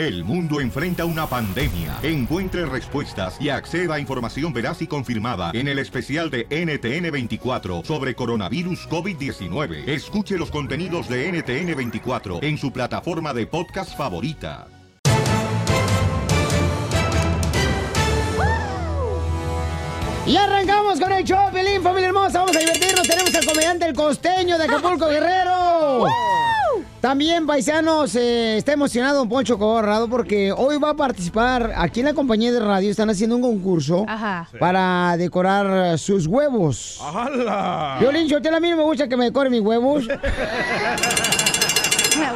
El mundo enfrenta una pandemia. Encuentre respuestas y acceda a información veraz y confirmada en el especial de NTN24 sobre coronavirus COVID-19. Escuche los contenidos de NTN24 en su plataforma de podcast favorita. Y arrancamos con el show, Pelín, familia hermosa. Vamos a divertirnos. Tenemos al comediante El Costeño de Acapulco, Guerrero. También, paisanos, eh, está emocionado un Poncho Corrado porque hoy va a participar aquí en la compañía de radio. Están haciendo un concurso Ajá. para decorar sus huevos. ¡Hala! Violín, yo a mí no me gusta que me decoren mis huevos.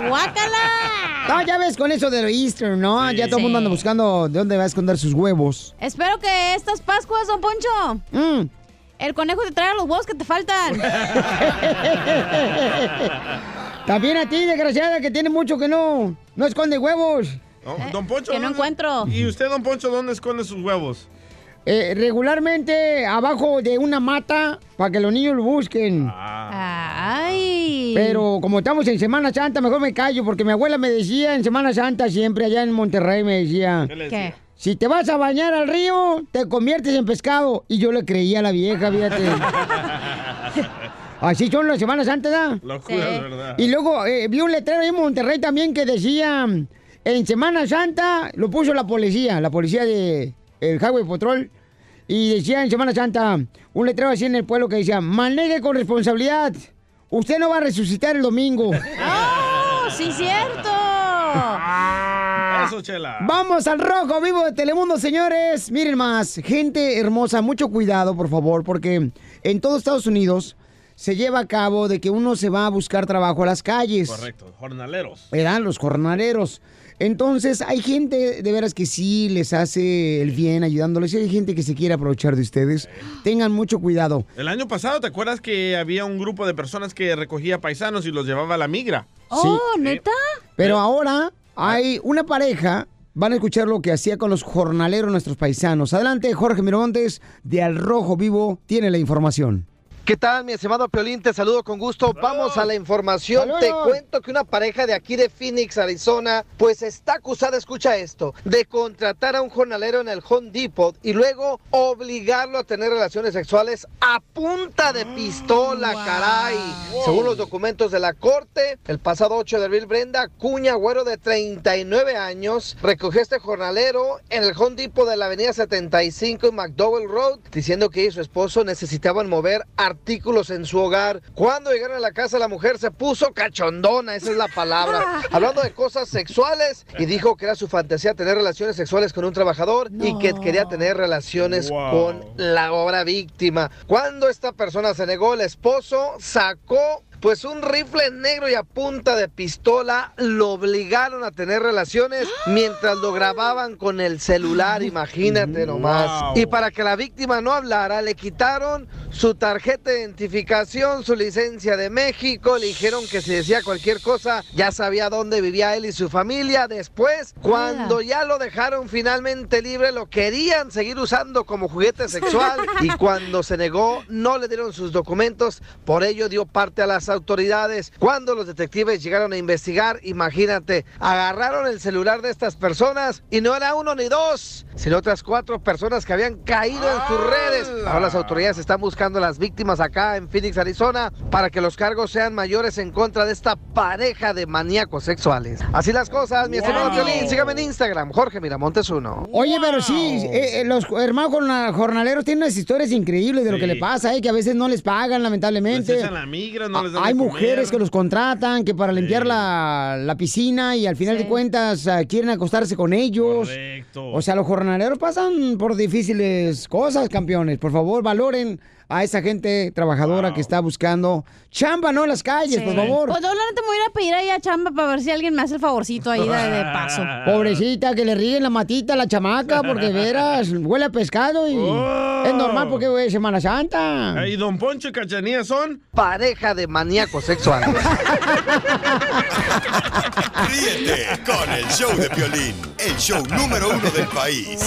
¡Guácala! No, ya ves con eso de Easter, ¿no? ya todo el mundo anda buscando de dónde va a esconder sus huevos. Espero que estas Pascuas, don Poncho, Mm. el conejo te traiga los huevos que te faltan. También a ti, desgraciada, que tiene mucho que no, no esconde huevos. No, don Poncho. que no ¿dónde- encuentro. ¿Y usted, don Poncho, dónde esconde sus huevos? Eh, regularmente abajo de una mata para que los niños lo busquen. Ay. Pero como estamos en Semana Santa, mejor me callo porque mi abuela me decía en Semana Santa siempre allá en Monterrey me decía, ¿Qué le ¿Qué? decía? si te vas a bañar al río, te conviertes en pescado. Y yo le creía a la vieja, fíjate. Así son las Semana Santa, ¿da? Locura, Sí. ¿verdad? Y luego eh, vi un letrero ahí en Monterrey también que decía, en Semana Santa, lo puso la policía, la policía de el Highway Patrol, y decía en Semana Santa, un letrero así en el pueblo que decía, maneje con responsabilidad, usted no va a resucitar el domingo. ¡Oh, sí, cierto! Eso, chela. Vamos al rojo vivo de Telemundo, señores. Miren más, gente hermosa, mucho cuidado, por favor, porque en todo Estados Unidos se lleva a cabo de que uno se va a buscar trabajo a las calles. Correcto, jornaleros. ¿verdad? Los jornaleros. Entonces, hay gente de veras que sí les hace el bien ayudándoles y hay gente que se quiere aprovechar de ustedes. Tengan mucho cuidado. El año pasado, ¿te acuerdas que había un grupo de personas que recogía paisanos y los llevaba a la migra? ¡Oh, neta! Pero ahora hay una pareja, van a escuchar lo que hacía con los jornaleros nuestros paisanos. Adelante, Jorge Miramontes, de Al Rojo Vivo, tiene la información. ¿Qué tal, mi estimado Piolín? Te saludo con gusto. Vamos a la información. Saludos. Te cuento que una pareja de aquí de Phoenix, Arizona, pues está acusada, escucha esto, de contratar a un jornalero en el Home Depot y luego obligarlo a tener relaciones sexuales a punta de pistola, caray. Según los documentos de la corte, el pasado 8 de abril, Brenda Cuña, güero de 39 años, recogió a este jornalero en el Home Depot de la avenida 75 y McDowell Road, diciendo que ella y su esposo necesitaban mover artículos en su hogar. Cuando llegaron a la casa, la mujer se puso cachondona, esa es la palabra, hablando de cosas sexuales y dijo que era su fantasía tener relaciones sexuales con un trabajador y que quería tener relaciones Wow. con la obra víctima. Cuando esta persona se negó, el esposo sacó pues un rifle negro y a punta de pistola lo obligaron a tener relaciones mientras lo grababan con el celular, imagínate nomás. Wow. Y para que la víctima no hablara, le quitaron su tarjeta de identificación, su licencia de México, le dijeron que si decía cualquier cosa, ya sabía dónde vivía él y su familia. Después, cuando ya lo dejaron finalmente libre, lo querían seguir usando como juguete sexual y cuando se negó, no le dieron sus documentos, por ello dio parte a las autoridades. Cuando los detectives llegaron a investigar, imagínate, agarraron el celular de estas personas y no era uno ni dos, sino otras cuatro personas que habían caído en sus redes. Ahora las autoridades están buscando a las víctimas acá en Phoenix, Arizona, para que los cargos sean mayores en contra de esta pareja de maníacos sexuales. Así las cosas, mi estimado Wow. Piolín, sígame en Instagram, Jorge Miramontes uno. Oye, pero sí, eh, eh, los hermanos jorna- jornaleros tienen unas historias increíbles de lo que le pasa, eh, que a veces no les pagan, lamentablemente. echan la migra, no les dan Hay mujeres comer. que los contratan, que para limpiar la, la piscina y al final Sí. de cuentas ah, quieren acostarse con ellos. Correcto. O sea, los jornaleros pasan por difíciles cosas, campeones. Por favor, valoren a esa gente trabajadora Wow. que está buscando chamba, ¿no? En las calles, Sí. por favor. Pues yo la neta me voy a ir a pedir ahí a chamba para ver si alguien me hace el favorcito ahí de, de paso. Pobrecita, que le ríen la matita a la chamaca, porque veras, huele a pescado y Oh. es normal porque es Semana Santa. ¿Y don Poncho y Cachanía son? Pareja de maníacos sexuales. Ríete con el show de Piolín, el show número uno del país.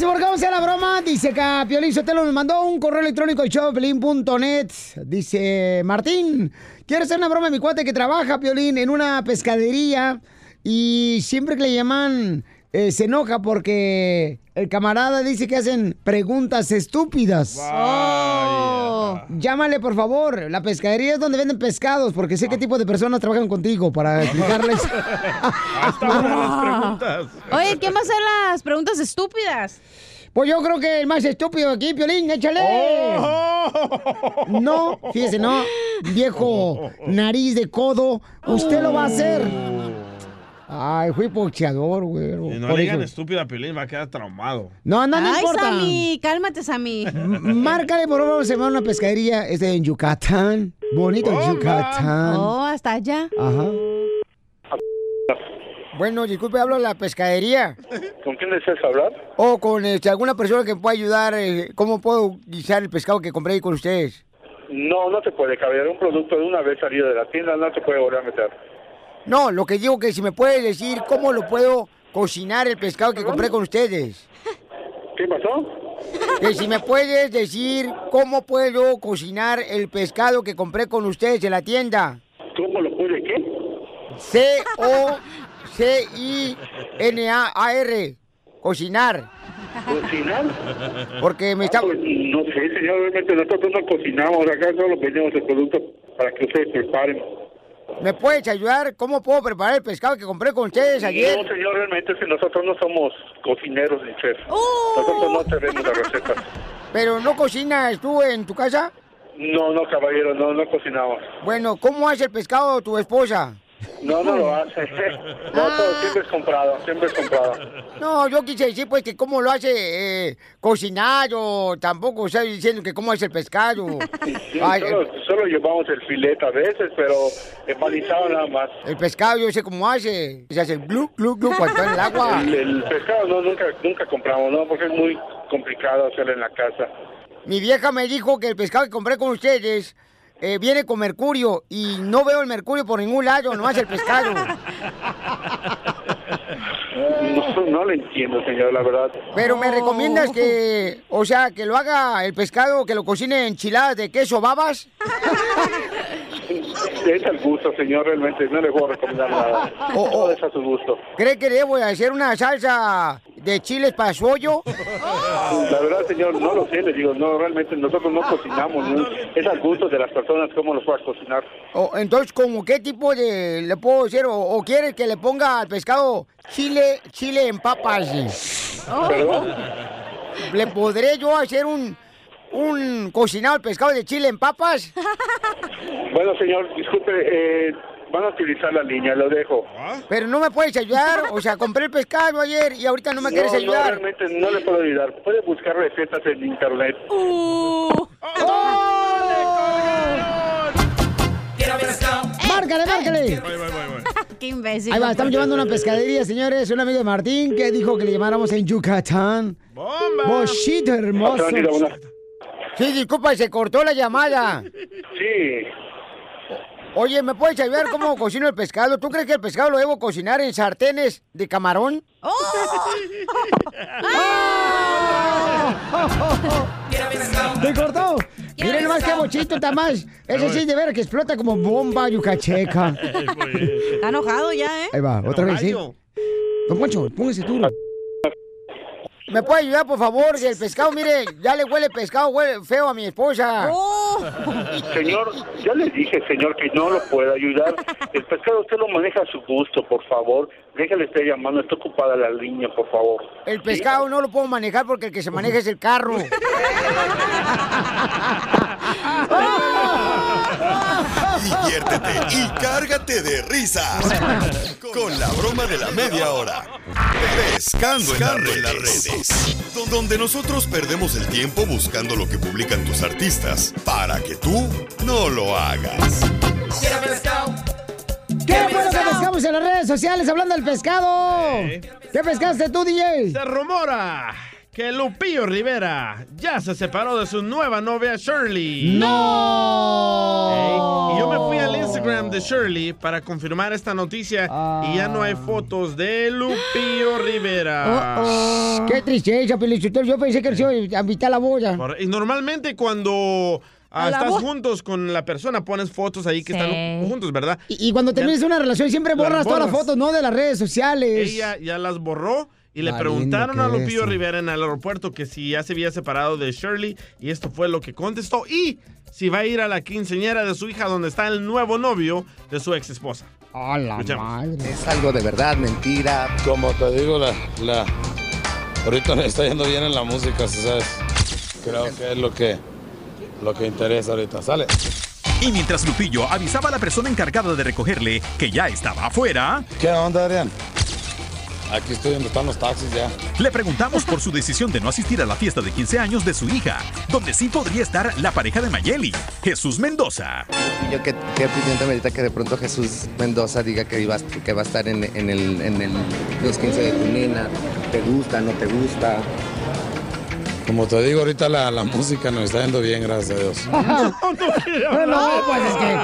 Bueno, vamos a la broma. Dice que Piolín Sotelo nos mandó un correo electrónico al showpelín.net. Dice, Martín, quiero hacer una broma a mi cuate que trabaja, Piolín, en una pescadería. Y siempre que le llaman, eh, se enoja porque el camarada dice que hacen preguntas estúpidas. Oh. Llámale, por favor. La pescadería es donde venden pescados, porque sé qué tipo de personas trabajan contigo para explicarles. Hasta ahora las preguntas. Oye, ¿quién va a hacer las preguntas estúpidas? Pues yo creo que el más estúpido aquí, Piolín, échale. Oh. No, fíjese, no. Viejo nariz de codo, usted lo va a hacer. Ay, fui boxeador, güey. Y no le digan eso. estúpido a Pilín, va a quedar traumado. No, no, no Ay, importa. Sammy, cálmate, Sammy. M- Márcale, por favor, se llama una pescadería. Es de en Yucatán. Bonito. Yucatán. Oh, hasta allá. Ajá. Bueno, disculpe, hablo de la pescadería. ¿Con quién deseas hablar? O con este, alguna persona que me pueda ayudar. eh, ¿Cómo puedo guisar el pescado que compré ahí con ustedes? No, no se puede, caballero. Un producto de una vez salido de la tienda no se puede volver a meter. No, lo que digo que si me puede decir cómo lo puedo cocinar el pescado que compré con ustedes. ¿Qué pasó? Que si me puedes decir cómo puedo cocinar el pescado que compré con ustedes en la tienda. ¿Cómo lo puede qué? C-O-C-I-N-A-R. Cocinar. ¿Cocinar? Porque me está... Pues, no sé, señor. Realmente nosotros no cocinamos. Acá solo vendemos el producto para que ustedes preparen. ¿Me puedes ayudar? ¿Cómo puedo preparar el pescado que compré con ustedes ayer? No, señor. Realmente es que nosotros no somos cocineros ni chefs. Nosotros no tenemos las recetas. ¿Pero no cocinas tú en tu casa? No, no, caballero. No, no cocinamos. Bueno, ¿cómo hace el pescado tu esposa? No, no lo hace. No, todo siempre es comprado. Siempre es comprado. No, yo quise decir pues que cómo lo hace eh, cocinar o tampoco estoy diciendo que cómo hace el pescado. Sí, Ay, solo, solo llevamos el filete a veces, pero empalizado nada más. el pescado yo sé cómo hace. Se hace glu, glu, glu cuando está en el agua. El, el pescado no, nunca, nunca compramos, ¿no? Porque es muy complicado hacerlo en la casa. Mi vieja me dijo que el pescado que compré con ustedes eh, viene con mercurio y no veo el mercurio por ningún lado, nomás el pescado. No, no lo entiendo, señor, la verdad. Pero me recomiendas que, o sea, que lo haga el pescado, que lo cocine enchiladas de queso babas. Es al gusto, señor, realmente. No le puedo recomendar nada. Oh, oh. Todo es a su gusto. ¿Cree que debo de hacer una salsa de chiles para su hoyo? La verdad, señor, no lo sé. Le digo, no, realmente nosotros no cocinamos. ¿no? Es al gusto de las personas cómo los va a cocinar. O, entonces, ¿como qué tipo de le puedo hacer? ¿O, o quiere que le ponga al pescado chile, chile en papas? ¿Perdón? ¿Le podré yo hacer un, un cocinado al pescado de chile en papas? Bueno, señor, disculpe, eh, van a utilizar la línea, lo dejo. Pero no me puedes ayudar. O sea, compré el pescado ayer y ahorita no me quieres ayudar. No, realmente no le puedo ayudar. Puede buscar recetas en internet. ¡Oh! ¡Márcale, márcale! Voy, voy, voy, voy. Qué imbécil. Ahí va, estamos llevando una pescadería, señores. Un amigo de Martín que dijo que le llamáramos en Yucatán. ¡Bomba! Bochito hermoso. Sí, disculpa, se cortó la llamada. Sí. Oye, ¿me puedes ayudar cómo cocino el pescado? ¿Tú crees que el pescado lo debo cocinar en sartenes de camarón? ¡Oh! ¡Te cortó! Miren nomás qué bochito está más. Ese sí, de veras que explota como bomba yucacheca. Está enojado ya, ¿eh? Ahí va, otra vez, ¿sí? Don Poncho, póngase duro. ¿Me puede ayudar, por favor? El pescado, mire, ya le huele pescado, huele feo a mi esposa. ¡Oh! Señor, ya le dije, señor, que no lo puedo ayudar. El pescado usted lo maneja a su gusto, por favor. Déjale estar llamando, está ocupada la línea, por favor. El pescado no lo puedo manejar porque el que se maneja es el carro. Diviértete y cárgate de risas con la broma de la media hora. Pescando en las redes. Donde nosotros perdemos el tiempo buscando lo que publican tus artistas para que tú no lo hagas. ¿Qué fue lo que pescamos en las redes sociales hablando del pescado? ¿Qué pescaste tú, DJ? Se rumora que Lupillo Rivera ya se separó de su nueva novia Shirley. ¡No! Y yo me fui al Instagram de Shirley para confirmar esta noticia y ya no hay fotos de Lupillo Rivera. Qué tristeza, Pelichotelo. Yo pensé que se iba a invitar la. Por- Y normalmente cuando ah, estás juntos con la persona pones fotos ahí que Sí. están juntos, ¿verdad? Y, y cuando terminas una relación siempre Las borras todas las fotos, ¿no? De las redes sociales. Ella ya las borró y le preguntaron a Lupillo. Rivera en el aeropuerto que si ya se había separado de Shirley y esto fue lo que contestó y si va a ir a la quinceñera de su hija donde está el nuevo novio de su ex esposa. ¡A la madre! Es algo de verdad, mentira. Como te digo, la, la, ahorita me está yendo bien en la música, ¿sí ¿sabes? Creo que es lo que, lo que interesa ahorita. Sale. Y mientras Lupillo avisaba a la persona encargada de recogerle que ya estaba afuera, ¿Qué onda, Adrián? Aquí estoy donde están los taxis ya. le preguntamos por su decisión de no asistir a la fiesta de 15 años de su hija, donde sí podría estar la pareja de Mayeli, Jesús Mendoza. Yo qué, qué opinión te merita que de pronto Jesús Mendoza diga que, iba, que va a estar en, en el, en el, los 15 de tu nena. ¿Te gusta, no te gusta? Como te digo, ahorita la, la música nos está yendo bien, gracias a Dios. No, pues es que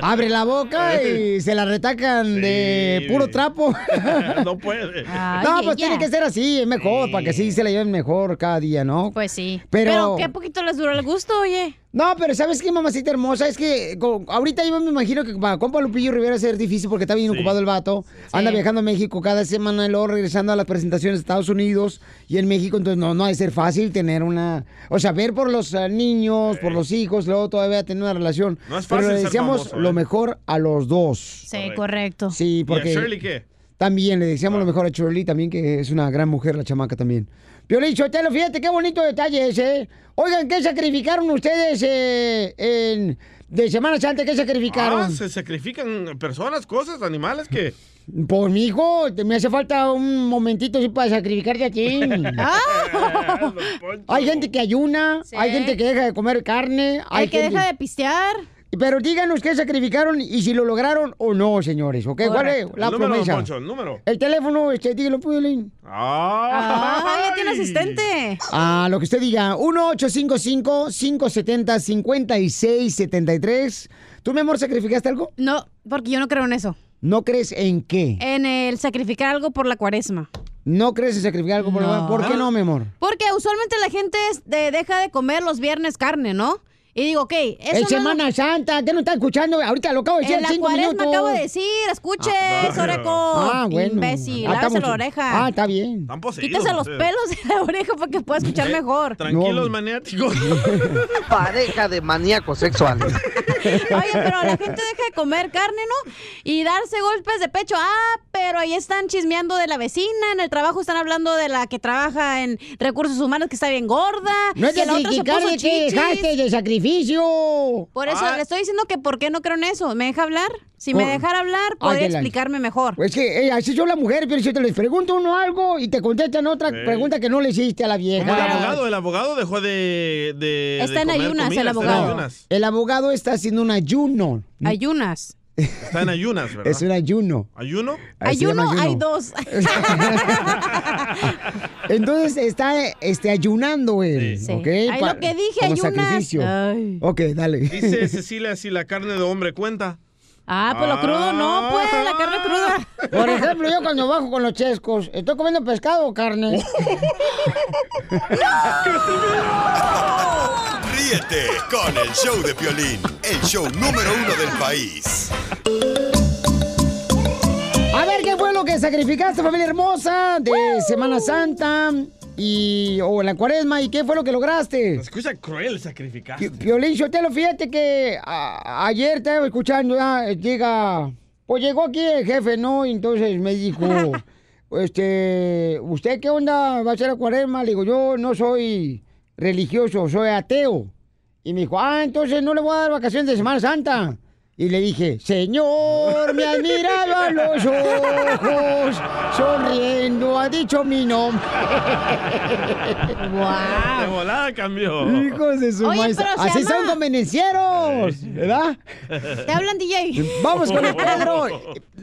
abre la boca y se la retacan de puro trapo. no puede. no, pues tiene que ser así, es mejor, para que sí se la lleven mejor cada día, ¿no? Pues sí. Pero- Pero, qué poquito les duró el gusto, oye. No, pero ¿sabes qué, mamacita hermosa? Es que ahorita yo me imagino que para compa Lupillo Rivera ser difícil porque está bien ocupado el vato. Anda viajando a México cada semana y luego regresando a las presentaciones de Estados Unidos y en México, entonces no, no ha de ser fácil tener una... O sea, ver por los eh, niños, por los hijos, luego todavía tener una relación. No es pero fácil le ser deseamos famoso, lo ¿eh? mejor a los dos. Sí, correcto. Sí, porque... ¿Y a Shirley qué? También le deseamos lo mejor a Shirley también, que es una gran mujer, la chamaca también. Piolín Sotelo, fíjate qué bonito detalle ese. ¿eh? Oigan, ¿qué sacrificaron ustedes eh, en, de Semana Santa? ¿Qué sacrificaron? Ah, se sacrifican personas, cosas, animales que... Pues, mi hijo, me hace falta un momentito así para sacrificarte a ti. hay gente que ayuna, hay gente que deja de comer carne. Hay El que gente- deja de pistear. Pero díganos qué sacrificaron y si lo lograron o no, señores, ¿ok? ¿Cuál es la número, promesa? Poncho, el número. El teléfono, este, dígalo, Piolín. Ah, ya tiene asistente. Ah, lo que usted diga. 1-855-570-5673. ¿Tú, mi amor, sacrificaste algo? No, porque yo no creo en eso. ¿No crees en qué? En el sacrificar algo por la cuaresma. ¿No crees en sacrificar algo? por No. ¿Por qué no, mi amor? Porque usualmente la gente de- deja de comer los viernes carne, ¿no? Y digo, ok, eso Es no- Semana Santa, ¿qué no está escuchando? Ahorita lo acabo de decir En en la cinco cuaresma minutos. acabo de decir, escuche, Ah, Soreco. Ah, bueno. Imbécil, Ah, lávese estamos- la oreja. Ah, está bien. Están poseídos Quítese los ustedes. pelos de la oreja para que pueda escuchar mejor. Tranquilos, maniáticos. Pareja de maníacos sexuales. Oye, pero la gente deja de comer carne, ¿no? Y darse golpes de pecho. Ah, pero ahí están chismeando de la vecina. En el trabajo están hablando de la que trabaja en recursos humanos que está bien gorda. No es que de la otra se criticar puso de que dejaste de Por eso Ah. le estoy diciendo que por qué no creo en eso. ¿Me deja hablar? Si me Oh. dejara hablar, podría la- explicarme mejor. Pues que eh, así son las mujeres, pero si te les pregunto uno algo y te contestan otra pregunta que no le hiciste a la vieja. Como el abogado, el abogado dejó de... de Está de en comer ayunas, comida, el abogado. ayunas. El abogado está haciendo un ayuno. Ayunas. Está en ayunas, ¿verdad? Es un ayuno. ¿Ayuno? Ayuno, hay dos. Entonces está este, ayunando él. Sí. ¿ok? Ay, lo que dije, como ayunas. sacrificio. Ay. Ok, dale. Dice Cecilia si la carne de hombre cuenta. Ah, pues lo crudo no, pues, la carne cruda. Por ejemplo, yo cuando bajo con los chescos, ¿estoy comiendo pescado o carne? Ríete con el show de Piolín, el show número uno del país. A ver, ¿qué fue lo que sacrificaste, familia hermosa, de Semana Santa y o en la cuaresma? ¿Y qué fue lo que lograste? Escucha cruel sacrificar. Pi- Piolín Sotelo, fíjate que a- ayer estaba escuchando, ya, eh, llega, pues llegó aquí el jefe, ¿no? Y entonces me dijo, este, ¿usted qué onda va a hacer la cuaresma? Le digo, yo no soy religioso, soy ateo. Y me dijo, ah, entonces no le voy a dar vacaciones de Semana Santa. Y le dije, Señor, me has mirado a los ojos, sonriendo, ha dicho mi nombre. De volada cambió. Hijos de su Oye, maíz. pero se Así llama- son convenencieros, ¿verdad? Te hablan, DJ. Vamos con el Pedro.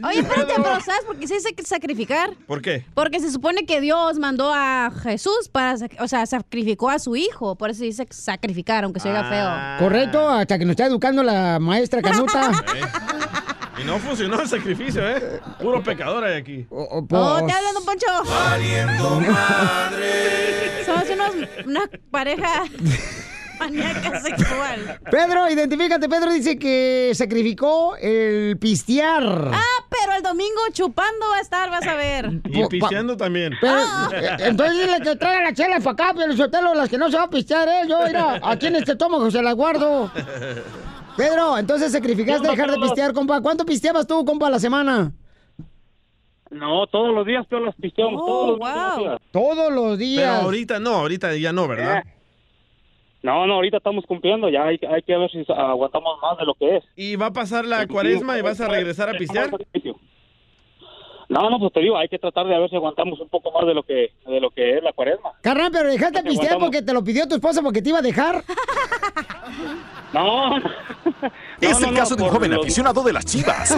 Oye, espérate, pero ¿sabes por qué se dice que sacrificar? ¿Por qué? Porque se supone que Dios mandó a Jesús para, o sea, sacrificó a su hijo. Por eso dice sacrificar, aunque se oiga Ah. feo. Correcto, hasta que nos está educando la maestra Canuta. Neta. Y no funcionó el sacrificio, ¿eh? Puro pecador hay aquí. Oh, te hablan, don Poncho. Valiendo madre. Somos unos, una pareja maníaca sexual. Pedro, identifícate. Pedro dice que sacrificó el pistear. Ah, pero el domingo chupando va a estar, vas a ver. Y pisteando también. Pero, eh, entonces dile que traiga las chelas para acá, pero sotelo, las que no se va a pistear, ¿eh? Yo, mira, aquí en este estómago se las guardo. Pedro, entonces sacrificaste dejar de pistear, compa. ¿Cuánto pisteabas tú, compa, a la semana? No, todos los días todos los pisteamos, todos los días. Todos los Pero ahorita no, ahorita ya no, ¿verdad? No, no, ahorita estamos cumpliendo, ya hay, hay que ver si aguantamos más de lo que es. ¿Y va a pasar la cuaresma y vas a regresar a pistear? No, no, pues te digo, hay que tratar de ver si aguantamos un poco más de lo que de lo que es la cuaresma. Carnal, pero dejaste de Que pistear aguantamos. porque te lo pidió tu esposa porque te iba a dejar. No, Es no, el no, caso de un joven los- aficionado de las chivas.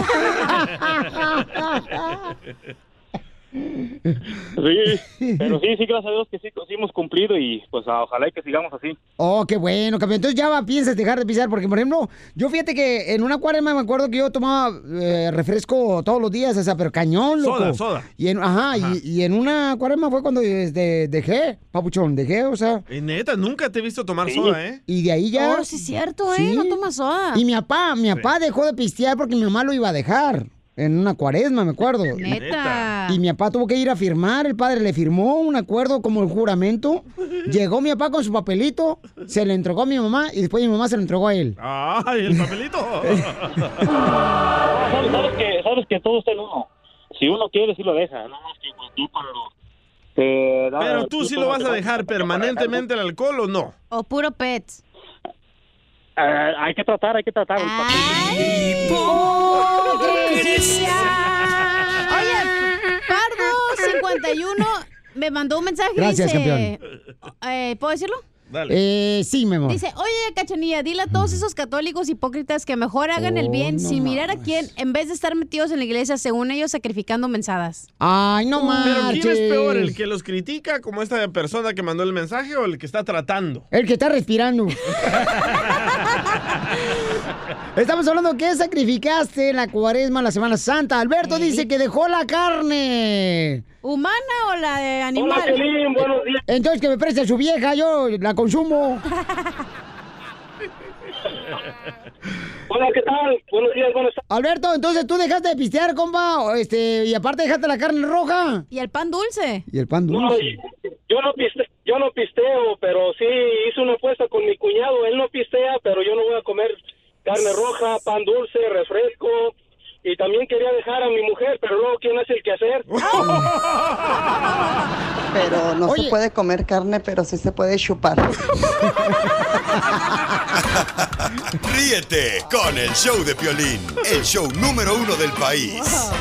Sí, pero sí, sí, gracias a Dios que sí, sí hemos cumplido y pues ah, ojalá y que sigamos así. Oh, qué bueno, campeón. Entonces ya va, piensas dejar de pistear porque, por ejemplo, yo fíjate que en una cuaresma me acuerdo que yo tomaba eh, refresco todos los días, o sea, pero cañón, loco. Soda, soda. Y en, ajá, Y, y en una cuaresma fue cuando este, dejé, papuchón, dejé, o sea. Y neta, nunca te he visto tomar soda, ¿eh? Y de ahí ya. Oh, sí es cierto, ¿eh? No tomas soda. Y mi papá, mi papá dejó de pistear porque mi mamá lo iba a dejar. En una cuaresma, me acuerdo. Neta. Y mi papá tuvo que ir a firmar, el padre le firmó un acuerdo como el juramento. Llegó mi papá con su papelito, se le entregó a mi mamá y después mi mamá se lo entregó a él. ¡Ay, el papelito! sabes, sabes que, sabes que todo está en uno. Si uno quiere, sí lo deja. No más que tú cuando te da- Pero tú sí lo vas a dejar permanentemente el alcohol o no? O puro pets. Ah, hay que tratar, hay que tratar. Oye, Pardo51 me mandó un mensaje y Gracias, dice... Eh, ¿Puedo decirlo? Eh, sí, mi amor. Dice, oye, Cachanilla, dile a todos esos católicos hipócritas que mejor hagan el Oh, bien no sin mirar a quién, en vez de estar metidos en la iglesia, según ellos, sacrificando mensadas. Ay, no Pero ¿quién es peor, el que los critica como esta persona que mandó el mensaje o el que está tratando? El que está respirando. Estamos hablando que sacrificaste en la cuaresma la Semana Santa. Alberto dice que dejó la carne. ¿Humana o la de animal? Entonces que me preste a su vieja, yo la consumo. Hola, ¿qué tal? Buenos días, buenos Alberto, entonces tú dejaste de pistear, compa, este, y aparte dejaste la carne roja. Y el pan dulce. Y el pan No, dulce. yo no piste, yo no pisteo, pero sí hice una apuesta con mi cuñado. Él no pistea, pero yo no voy a comer carne roja, pan dulce, refresco. Y también quería dejar a mi mujer, pero luego ¿quién hace el quehacer? Pero no Oye. se puede comer carne, pero sí se puede chupar. Ríete con el show de Piolín, el show número uno del país.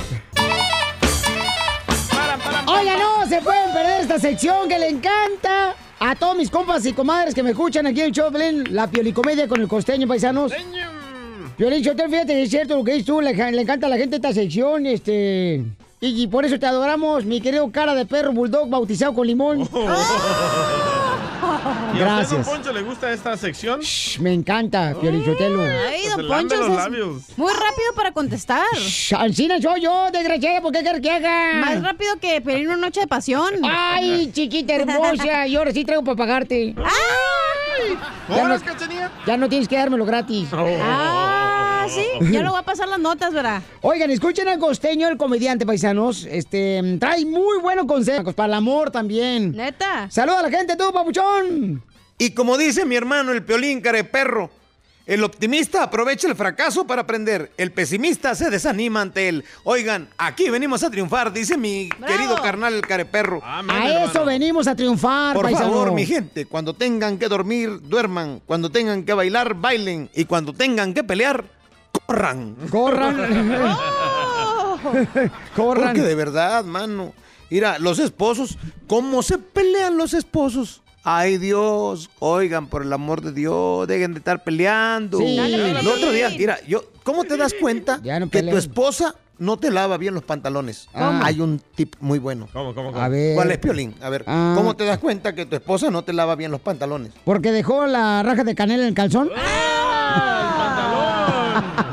Oiga, no se pueden perder esta sección que le encanta a todos mis compas y comadres que me escuchan aquí en el show, la piolicomedia con el costeño, paisanos. Piolín, Sotelo, fíjate es cierto lo que dices tú, le, le encanta a la gente esta sección, este... Y, y por eso te adoramos, mi querido cara de perro bulldog bautizado con limón. ¿Y a usted, don. Poncho, le gusta esta sección? Me encanta, Piolín Sotelo. Ay, don Poncho, los es labios. muy rápido para contestar. Ancina soy yo, desgraciada, ¿por qué quieres que haga? Más rápido que pedir una noche de pasión. Ay, chiquita hermosa, y ahora sí traigo para pagarte. ¡Ay! Ya no, ya no tienes que dármelo gratis. Ah, sí. Ya lo voy a pasar las notas, ¿verdad? Oigan, escuchen al costeño, el comediante, paisanos. Este, trae muy buenos consejos para el amor también. Neta. Saluda a la gente, tú, papuchón. Y como dice mi hermano el Piolín Careperro, el optimista aprovecha el fracaso para aprender, el pesimista se desanima ante él. Oigan, aquí venimos a triunfar, dice mi querido carnal Careperro. A eso venimos a triunfar, Por paisano. favor, mi gente, cuando tengan que dormir, duerman. Cuando tengan que bailar, bailen. Y cuando tengan que pelear, corran. Corran. Corran. Porque de verdad, mano. Mira, los esposos, ¿cómo se pelean los esposos? Ay Dios, oigan, por el amor de Dios, dejen de estar peleando. Sí. Dale, El otro día, mira, yo, ¿cómo te das cuenta no que tu esposa no te lava bien los pantalones? ¿Cómo? Hay un tip muy bueno. ¿Cómo, cómo, A ver. ¿Cuál es, Piolín? A ver, Ah. ¿cómo te das cuenta que tu esposa no te lava bien los pantalones? Porque dejó la raja de canela en el calzón. ¡Ah!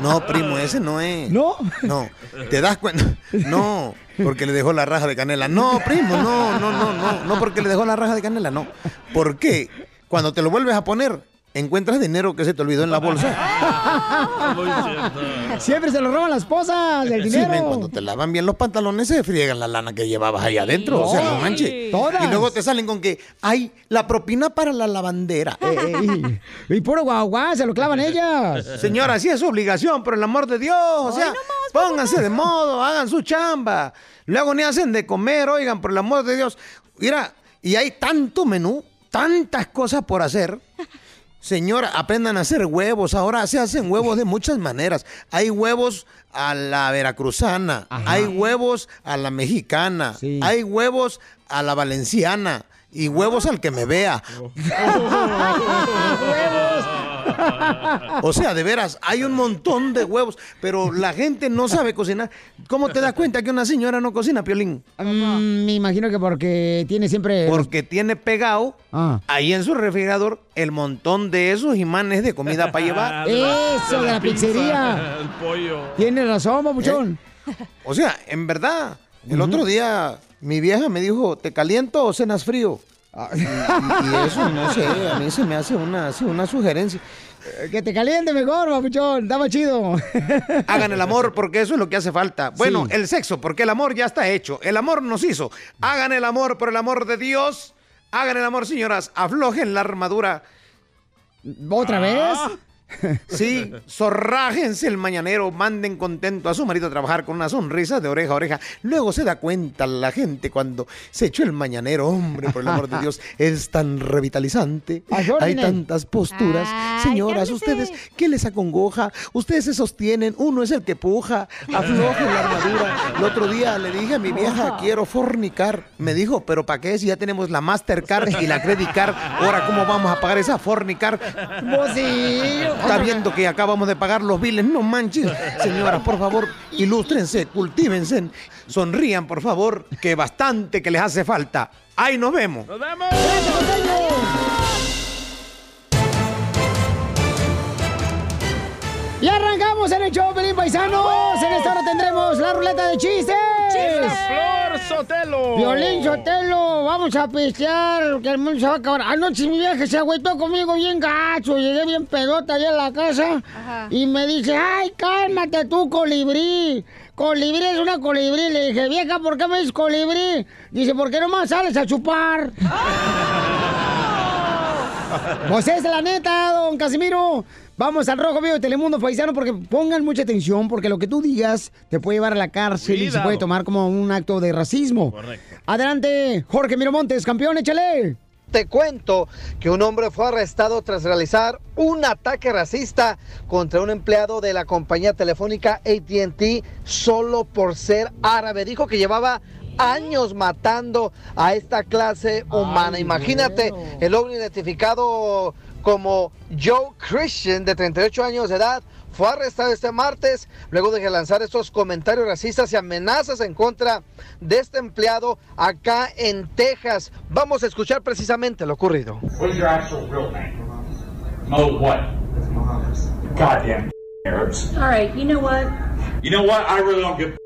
No, primo, ese no es. ¿No? No. ¿Te das cuenta? No, porque le dejó la raja de canela. No, primo, no, no, no, no. No porque le dejó la raja de canela, no. ¿Por qué? Cuando te lo vuelves a poner, encuentras dinero que se te olvidó en la bolsa. Siempre se lo roban las esposas, el Sí, dinero. cuando te lavan bien los pantalones se friegan la lana que llevabas ahí adentro. O sea, no manches. Todas. Y luego te salen con que, ay, la propina para la lavandera. Y, y puro guau, se lo clavan ellas. Señora, sí es su obligación, por el amor de Dios. O sea, pónganse de modo, hagan su chamba. Luego ni hacen de comer, oigan, por el amor de Dios. Mira, y hay tanto menú, tantas cosas por hacer. Señora, aprendan a hacer huevos. Ahora se hacen huevos de muchas maneras. Hay huevos a la veracruzana, hay huevos a la mexicana, hay huevos a la valenciana y huevos al que me vea. O sea, de veras, hay un montón de huevos, pero la gente no sabe cocinar. ¿Cómo te das cuenta que una señora no cocina, Piolín? Mm, me imagino que porque tiene siempre... Porque tiene pegado Ah. ahí en su refrigerador el montón de esos imanes de comida para llevar. Eso, de la pizzería. El pollo. Tiene razón, papuchón. O sea, en verdad, el otro día mi vieja me dijo, ¿te caliento o cenas frío? Y, y eso, no sé, a mí se me hace una, una sugerencia. Que te caliente mejor, papuchón. Está más chido. Hagan el amor porque eso es lo que hace falta. Bueno, Sí. el sexo, porque el amor ya está hecho. El amor nos hizo. Hagan el amor por el amor de Dios. Hagan el amor, señoras. Aflojen la armadura. ¿Otra vez? Sí, zorrájense el mañanero, manden contento a su marido a trabajar con una sonrisa de oreja a oreja. Luego se da cuenta la gente cuando se echó el mañanero, hombre, por el amor de Dios, es tan revitalizante. Hay tantas posturas. Señoras, ustedes, ¿qué les acongoja? Ustedes se sostienen, uno es el que puja, aflojen la armadura. El otro día le dije a mi vieja, quiero fornicar. Me dijo, ¿pero para qué si ya tenemos la Mastercard y la Credit Card? Ahora, ¿cómo vamos a pagar esa fornicar? Pues sí. Está viendo que acabamos de pagar los biles, no manches. Señoras, por favor, ilústrense, cultívense, sonrían, por favor, que bastante que les hace falta. Ahí nos vemos. ¡Nos vemos! Y arrancamos en el show, Pelín Paisanos. En esta hora tendremos la ruleta de chistes. Flor Sotelo. Violín Sotelo, vamos a pistear, que el mundo se va a acabar. Anoche mi vieja se agüitó conmigo bien gacho, llegué bien pedota allá en la casa y me dice, ay, cálmate tú, colibrí. Colibrí es una colibrí. Le dije, vieja, ¿por qué me dices colibrí? Dice, ¿por qué nomás sales a chupar? Pues es la neta, don Casimiro. Vamos al Rojo Vivo de Telemundo Paisano porque pongan mucha atención porque lo que tú digas te puede llevar a la cárcel y se puede tomar como un acto de racismo. Adelante, Jorge Miramontes, campeón, échale. Te cuento que un hombre fue arrestado tras realizar un ataque racista contra un empleado de la compañía telefónica ATT solo por ser árabe. Dijo que llevaba años matando a esta clase humana. Imagínate, el hombre identificado como Joe Christian, de 38 años de edad, fue arrestado este martes luego de lanzar estos comentarios racistas y amenazas en contra de este empleado acá en Texas. Vamos a escuchar precisamente lo ocurrido. What is your actual real name? Mo what? Goddamn Arabs. All right, you know what? You know what? I really don't give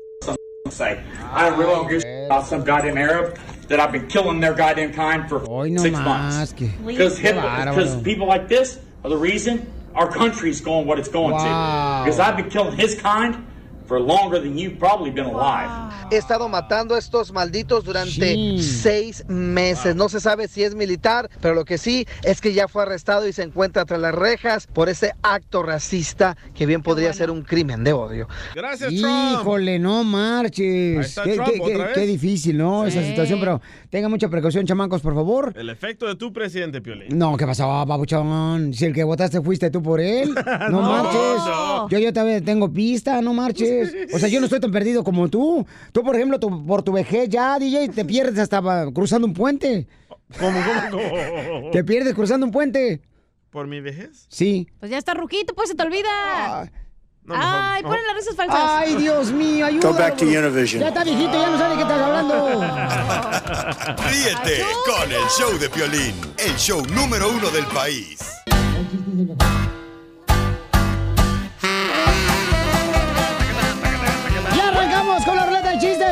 say. I really don't give about some goddamn Arab that I've been killing their goddamn kind for no six months. Because because people like this are the reason our country's going what it's going Wow. to. Because I've been killing his kind for longer than you've probably been alive. He estado matando a estos malditos durante Sí. seis meses. No se sabe si es militar, pero lo que sí es que ya fue arrestado y se encuentra tras las rejas por ese acto racista que bien podría ser un crimen de odio. Gracias, Híjole, no marches. Qué, Trump qué- qué- otra vez. qué difícil, ¿no? Esa situación, pero tengan mucha precaución, chamacos, por favor. El efecto de tu presidente, Piolín. No, ¿qué pasó, papuchón? Si el que votaste fuiste tú por él, no, No, marches. no. Yo, yo también tengo pista, no marches. O sea, yo no estoy tan perdido como tú. Tú, por ejemplo, por tu vejez ya, DJ, te pierdes hasta cruzando un puente. ¿Cómo, cómo, cómo? Te pierdes cruzando un puente. ¿Por mi vejez? Sí. Pues ya está ruquito, pues se te olvida. No, Ay, mejor- ponen las risas falsas. Ay, Dios mío, ayúdalo. Go back to Univision. Ya está viejito, ya no sabe qué estás hablando. Ríete con el show de Piolín, el show número uno del país.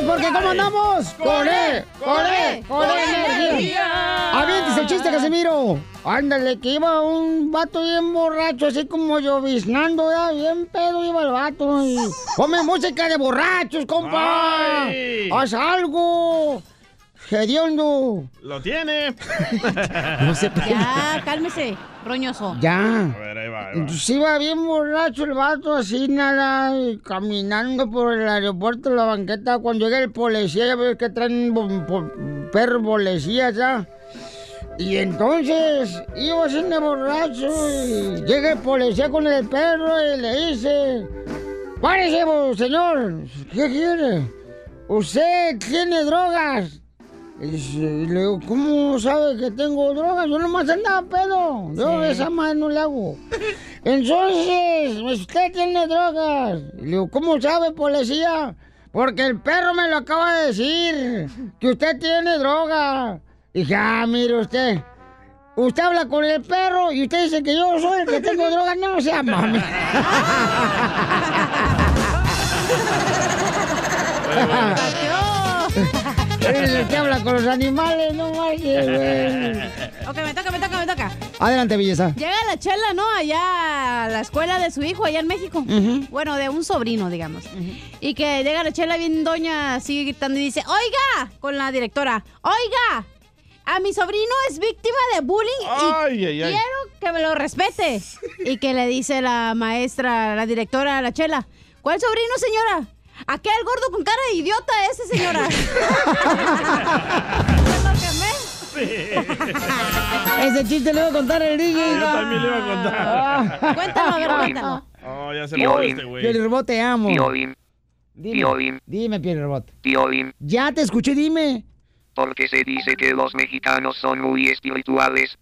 Porque ¿cómo andamos? ¡Con él! ¡Con él! ¡Con él energía! ¡Avientes el chiste, Casimiro! Ándale, que iba un vato bien borracho, así como lloviznando, ya, bien pedo iba el vato. Y... ¡Come música de borrachos, compa! Ay. ¡Haz algo! ¡Hediondo! Lo tiene. No se Ya, cálmese, roñoso. Ya. A ver, ahí va, ahí va. Entonces iba bien borracho el vato, así nada, y caminando por el aeropuerto, la banqueta. Cuando llega el policía, ya ves que traen perros policías ya. Y entonces iba así de borracho y llega el policía con el perro y le dice: ¡Párese, señor! ¿Qué quiere? ¿Usted tiene drogas? Y le digo, ¿cómo sabe que tengo drogas? Yo nomás andaba pedo. Yo Sí. esa madre no le hago. Entonces, usted tiene drogas. Y le digo, ¿cómo sabe, policía? Porque el perro me lo acaba de decir, que usted tiene droga. Y dije, ah, mire usted. Usted habla con el perro y usted dice que yo soy el que tengo drogas. No sea mami. Eres el que habla con los animales, no marches, güey. Ok, me toca, me toca, me toca. Adelante, belleza. Llega la chela, ¿no? Allá a la escuela de su hijo, allá en México. Bueno, de un sobrino, digamos. Y que llega la chela bien doña, así gritando y dice, oiga, con la directora, oiga, a mi sobrino es víctima de bullying y Ay, ay, ay. quiero que me lo respete. Y que le dice la maestra, la directora a la chela, ¿cuál sobrino, señora? Aquel gordo con cara de idiota ese, señora. Ese chiste le voy a contar el DJ. Yo también le iba a contar. Cuéntalo, a ver, cuéntalo. Oh, ya se murió este güey. Piel Robot, te amo. Piolín, Dime, dime, Piel Robot. Ya te escuché, dime. porque se dice que los mexicanos son muy espirituales.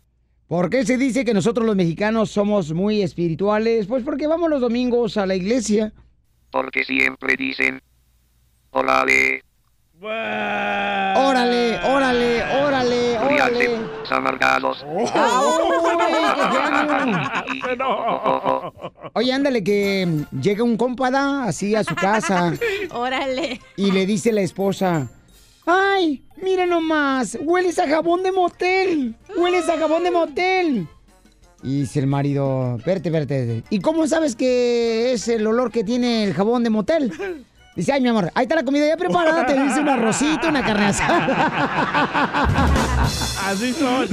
¿Por qué se dice que nosotros los mexicanos somos muy espirituales? Pues porque vamos los domingos a la iglesia. Porque siempre dicen, órale, Órale, órale, órale, órale. amargados. Oye, ándale, que mm, llega un compada así a su casa Órale. y le dice la esposa, ¡ay, mira nomás, hueles a jabón de motel! ¡Hueles a jabón de motel! Y dice el marido, espérate, espérate, ¿y cómo sabes que es el olor que tiene el jabón de motel? Dice, ay, mi amor, ahí está la comida ya preparada, te dice un arrocito, una carne asada. Así son.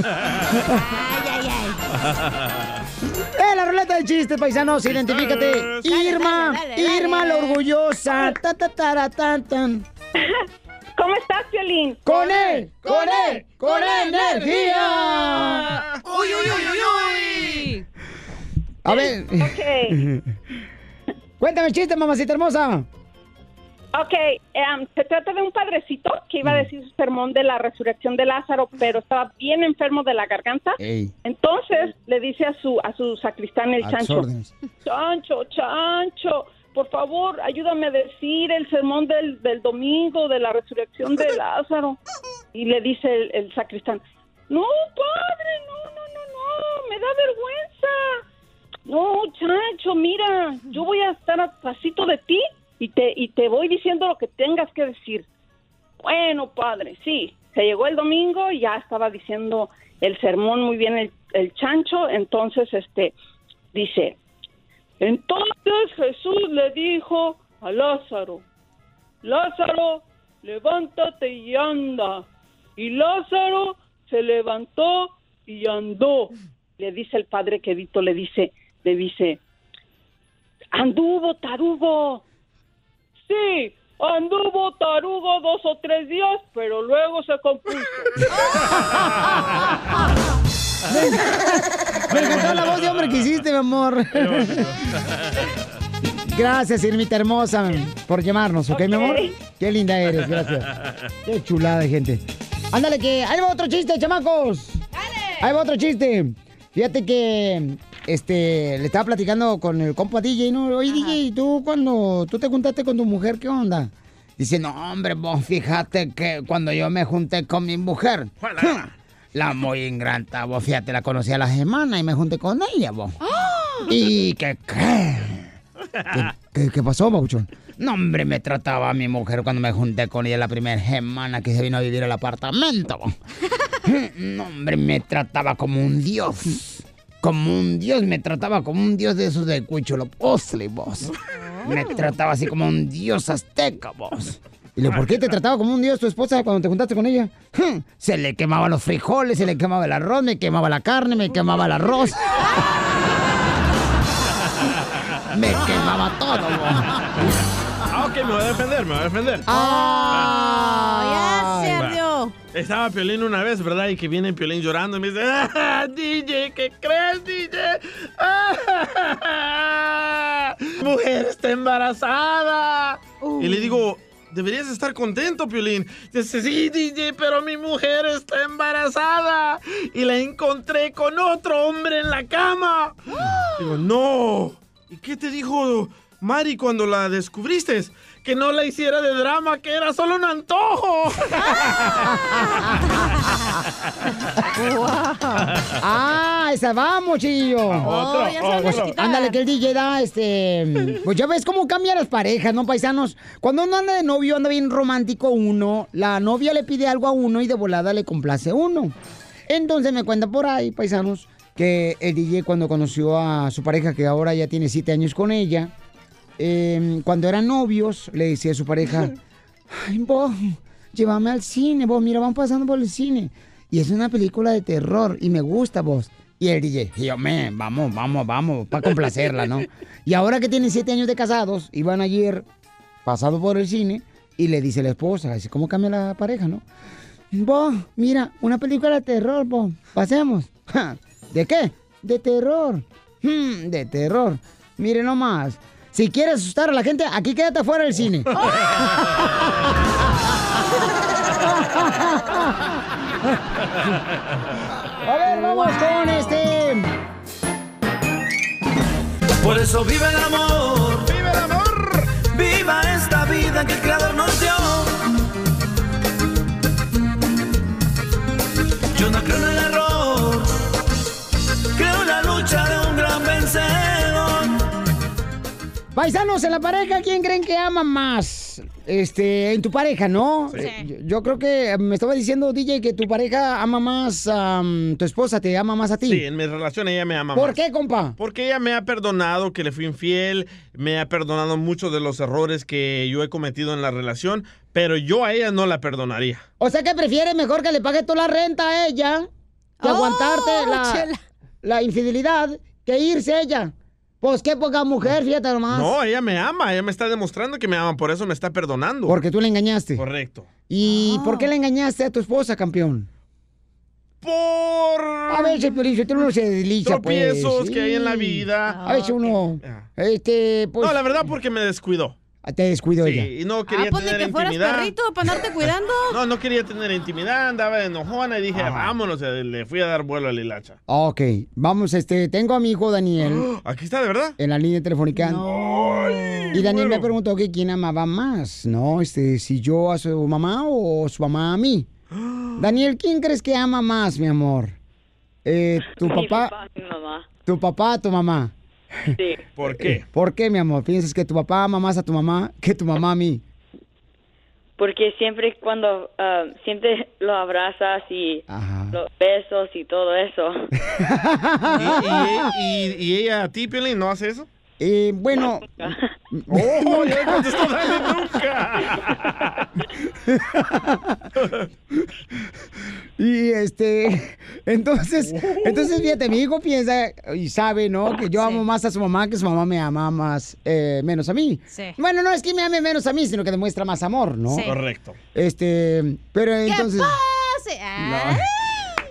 ¡Eh, la ruleta de chistes, paisanos! ¡Identifícate! ¡Irma! dale, dale, ¡Irma, dale. la orgullosa! ¡Ta, ta, tara, tan, tan! ¿Cómo estás, Piolín? ¡Con él! ¡Con él! ¡Con energía! ¡Uy, uy, uy, uy, uy! A ver. Ok. Cuéntame el chiste, mamacita hermosa. Ok, em, se trata de un padrecito que iba a decir su sermón de la resurrección de Lázaro, pero estaba bien enfermo de la garganta. Ey. Entonces le dice a su a su sacristán el A chancho, chancho, chancho, por favor, ayúdame a decir el sermón del, del domingo de la resurrección de Lázaro. Y le dice el, sacristán, no, padre, no, no, no, no, me da vergüenza. No, chancho, mira, yo voy a estar atrásito de ti y te, y te voy diciendo lo que tengas que decir. Bueno, padre, sí. Se llegó el domingo y ya estaba diciendo el sermón muy bien el, el chancho. Entonces, este, dice, entonces Jesús le dijo a Lázaro, Lázaro, levántate y anda. Y Lázaro se levantó y andó. Le dice el padre quedito, le dice, le dice, anduvo tarugo. Sí, anduvo tarugo dos o tres días, pero luego se compuso. Me encantó la voz de hombre que hiciste, mi amor. Gracias, Irmita hermosa, por llamarnos, ¿ok, mi amor? Qué linda eres, gracias. Qué chulada de gente. Ándale, que ahí va otro chiste, chamacos. Ahí va otro chiste. Fíjate que este le estaba platicando con el compa DJ, ¿no? Oye, DJ, tú cuando tú te juntaste con tu mujer, ¿qué onda? Dice, no, hombre, vos fíjate que cuando yo me junté con mi mujer, la muy ingrata, vos fíjate, la conocí a la semana y me junté con ella, vos. ¿Y qué qué? ¿Qué, qué pasó, Bauchón? No, hombre, me trataba a mi mujer cuando me junté con ella la primera semana que se vino a vivir al apartamento. No, hombre, me trataba como un dios. Como un dios, me trataba como un dios de esos de Cuichulo Postle, vos. Me trataba así como un dios azteca, vos. Y le digo, ¿por qué te trataba como un dios tu esposa cuando te juntaste con ella? Se le quemaban los frijoles, se le quemaba el arroz, me quemaba la carne, me quemaba el arroz. Me quemaba todo. Ah, ok, me voy a defender, me voy a defender. Ah, ya se Va. ardió. Estaba Piolín una vez, ¿verdad? Y que viene Piolín llorando y me dice, "Ah, DJ, ¿qué crees, DJ? Ah, mujer está embarazada. Y le digo, deberías estar contento, Piolín. Dice, sí, DJ, pero mi mujer está embarazada. Y la encontré con otro hombre en la cama. Digo, no. ¿Y qué te dijo Mari cuando la descubriste? Que no la hiciera de drama, que era solo un antojo. Ah, esa vamos, chillo. Oh. Ándale, que el DJ da, este... Pues ya ves cómo cambian las parejas, ¿no, paisanos? Cuando uno anda de novio, anda bien romántico uno, la novia le pide algo a uno y de volada le complace uno. Entonces me cuenta por ahí, paisanos, que el DJ cuando conoció a su pareja, que ahora ya tiene siete años con ella, eh, cuando eran novios, le decía a su pareja, ay, vos, llévame al cine, vos, mira, vamos pasando por el cine. Y es una película de terror y me gusta, vos. Y el DJ, y yo, "Men, vamos, vamos, vamos, para complacerla, ¿no? Y ahora que tienen siete años de casados, iban ayer pasando por el cine y le dice la esposa, así cómo cambia la pareja, ¿no? Vos, mira, una película de terror, vos, pasemos. ¿De qué? De terror. Hmm, de terror. Mire nomás. Si quieres asustar a la gente, aquí quédate afuera del cine. A ver, vamos con este. Por eso vive el amor. ¡Vive el amor! Viva esta vida que el Creador nos dio. Paisanos, en la pareja, ¿quién creen que ama más? Este, en tu pareja, ¿no? Eh, Yo, yo creo que me estaba diciendo, DJ, que tu pareja ama más, tu esposa te ama más a ti. Sí, en mi relación ella me ama ¿Por más. qué, compa? Porque ella me ha perdonado que le fui infiel, me ha perdonado muchos de los errores que yo he cometido en la relación, pero yo a ella no la perdonaría. O sea que prefiere mejor que le pague toda la renta a ella que Oh, aguantarte la, la infidelidad que irse ella. Pues qué poca mujer, fíjate nomás. No, ella me ama, ella me está demostrando que me ama, por eso me está perdonando. Porque tú le engañaste. Correcto. ¿Y por qué le engañaste a tu esposa, campeón? Por... A veces, Piolín, tú no se desliza, pues. Tropiezos que hay en la vida. A veces uno, este, pues... No, la verdad porque me descuidó. Te descuidó Sí, ella. y no quería Ah, pues ni tener que fueras intimidad. perrito para andarte cuidando. No, no quería tener intimidad, andaba enojona y dije, vámonos, eh, le fui a dar vuelo a la hilacha. Ok, vamos, este, tengo a mi hijo Daniel. Aquí está, ¿de verdad? En la línea telefónica. y Daniel me preguntó que quién amaba más, ¿no? Este, si yo a su mamá o su mamá a mí. Daniel, ¿quién crees que ama más, mi amor? Eh, ¿Tu Mi papá, mi mamá. tu papá, tu mamá? Sí. ¿Por qué? ¿Por qué, mi amor? ¿Piensas que tu papá ama más a tu mamá que tu mamá a mí? Porque siempre cuando ah, siempre lo abrazas y los besos y todo eso. ¿Y, y- y- y ella a ti, no hace eso? Eh, bueno. ¡Oh, ya contestó Dani nunca! Y este, entonces, entonces fíjate, mi hijo piensa y sabe, ¿no? Que yo amo más a su mamá que su mamá me ama más, eh, menos a mí. Sí. Bueno, no es que me ame menos a mí, sino que demuestra más amor, ¿no? Sí. Correcto. Este, pero entonces. pase?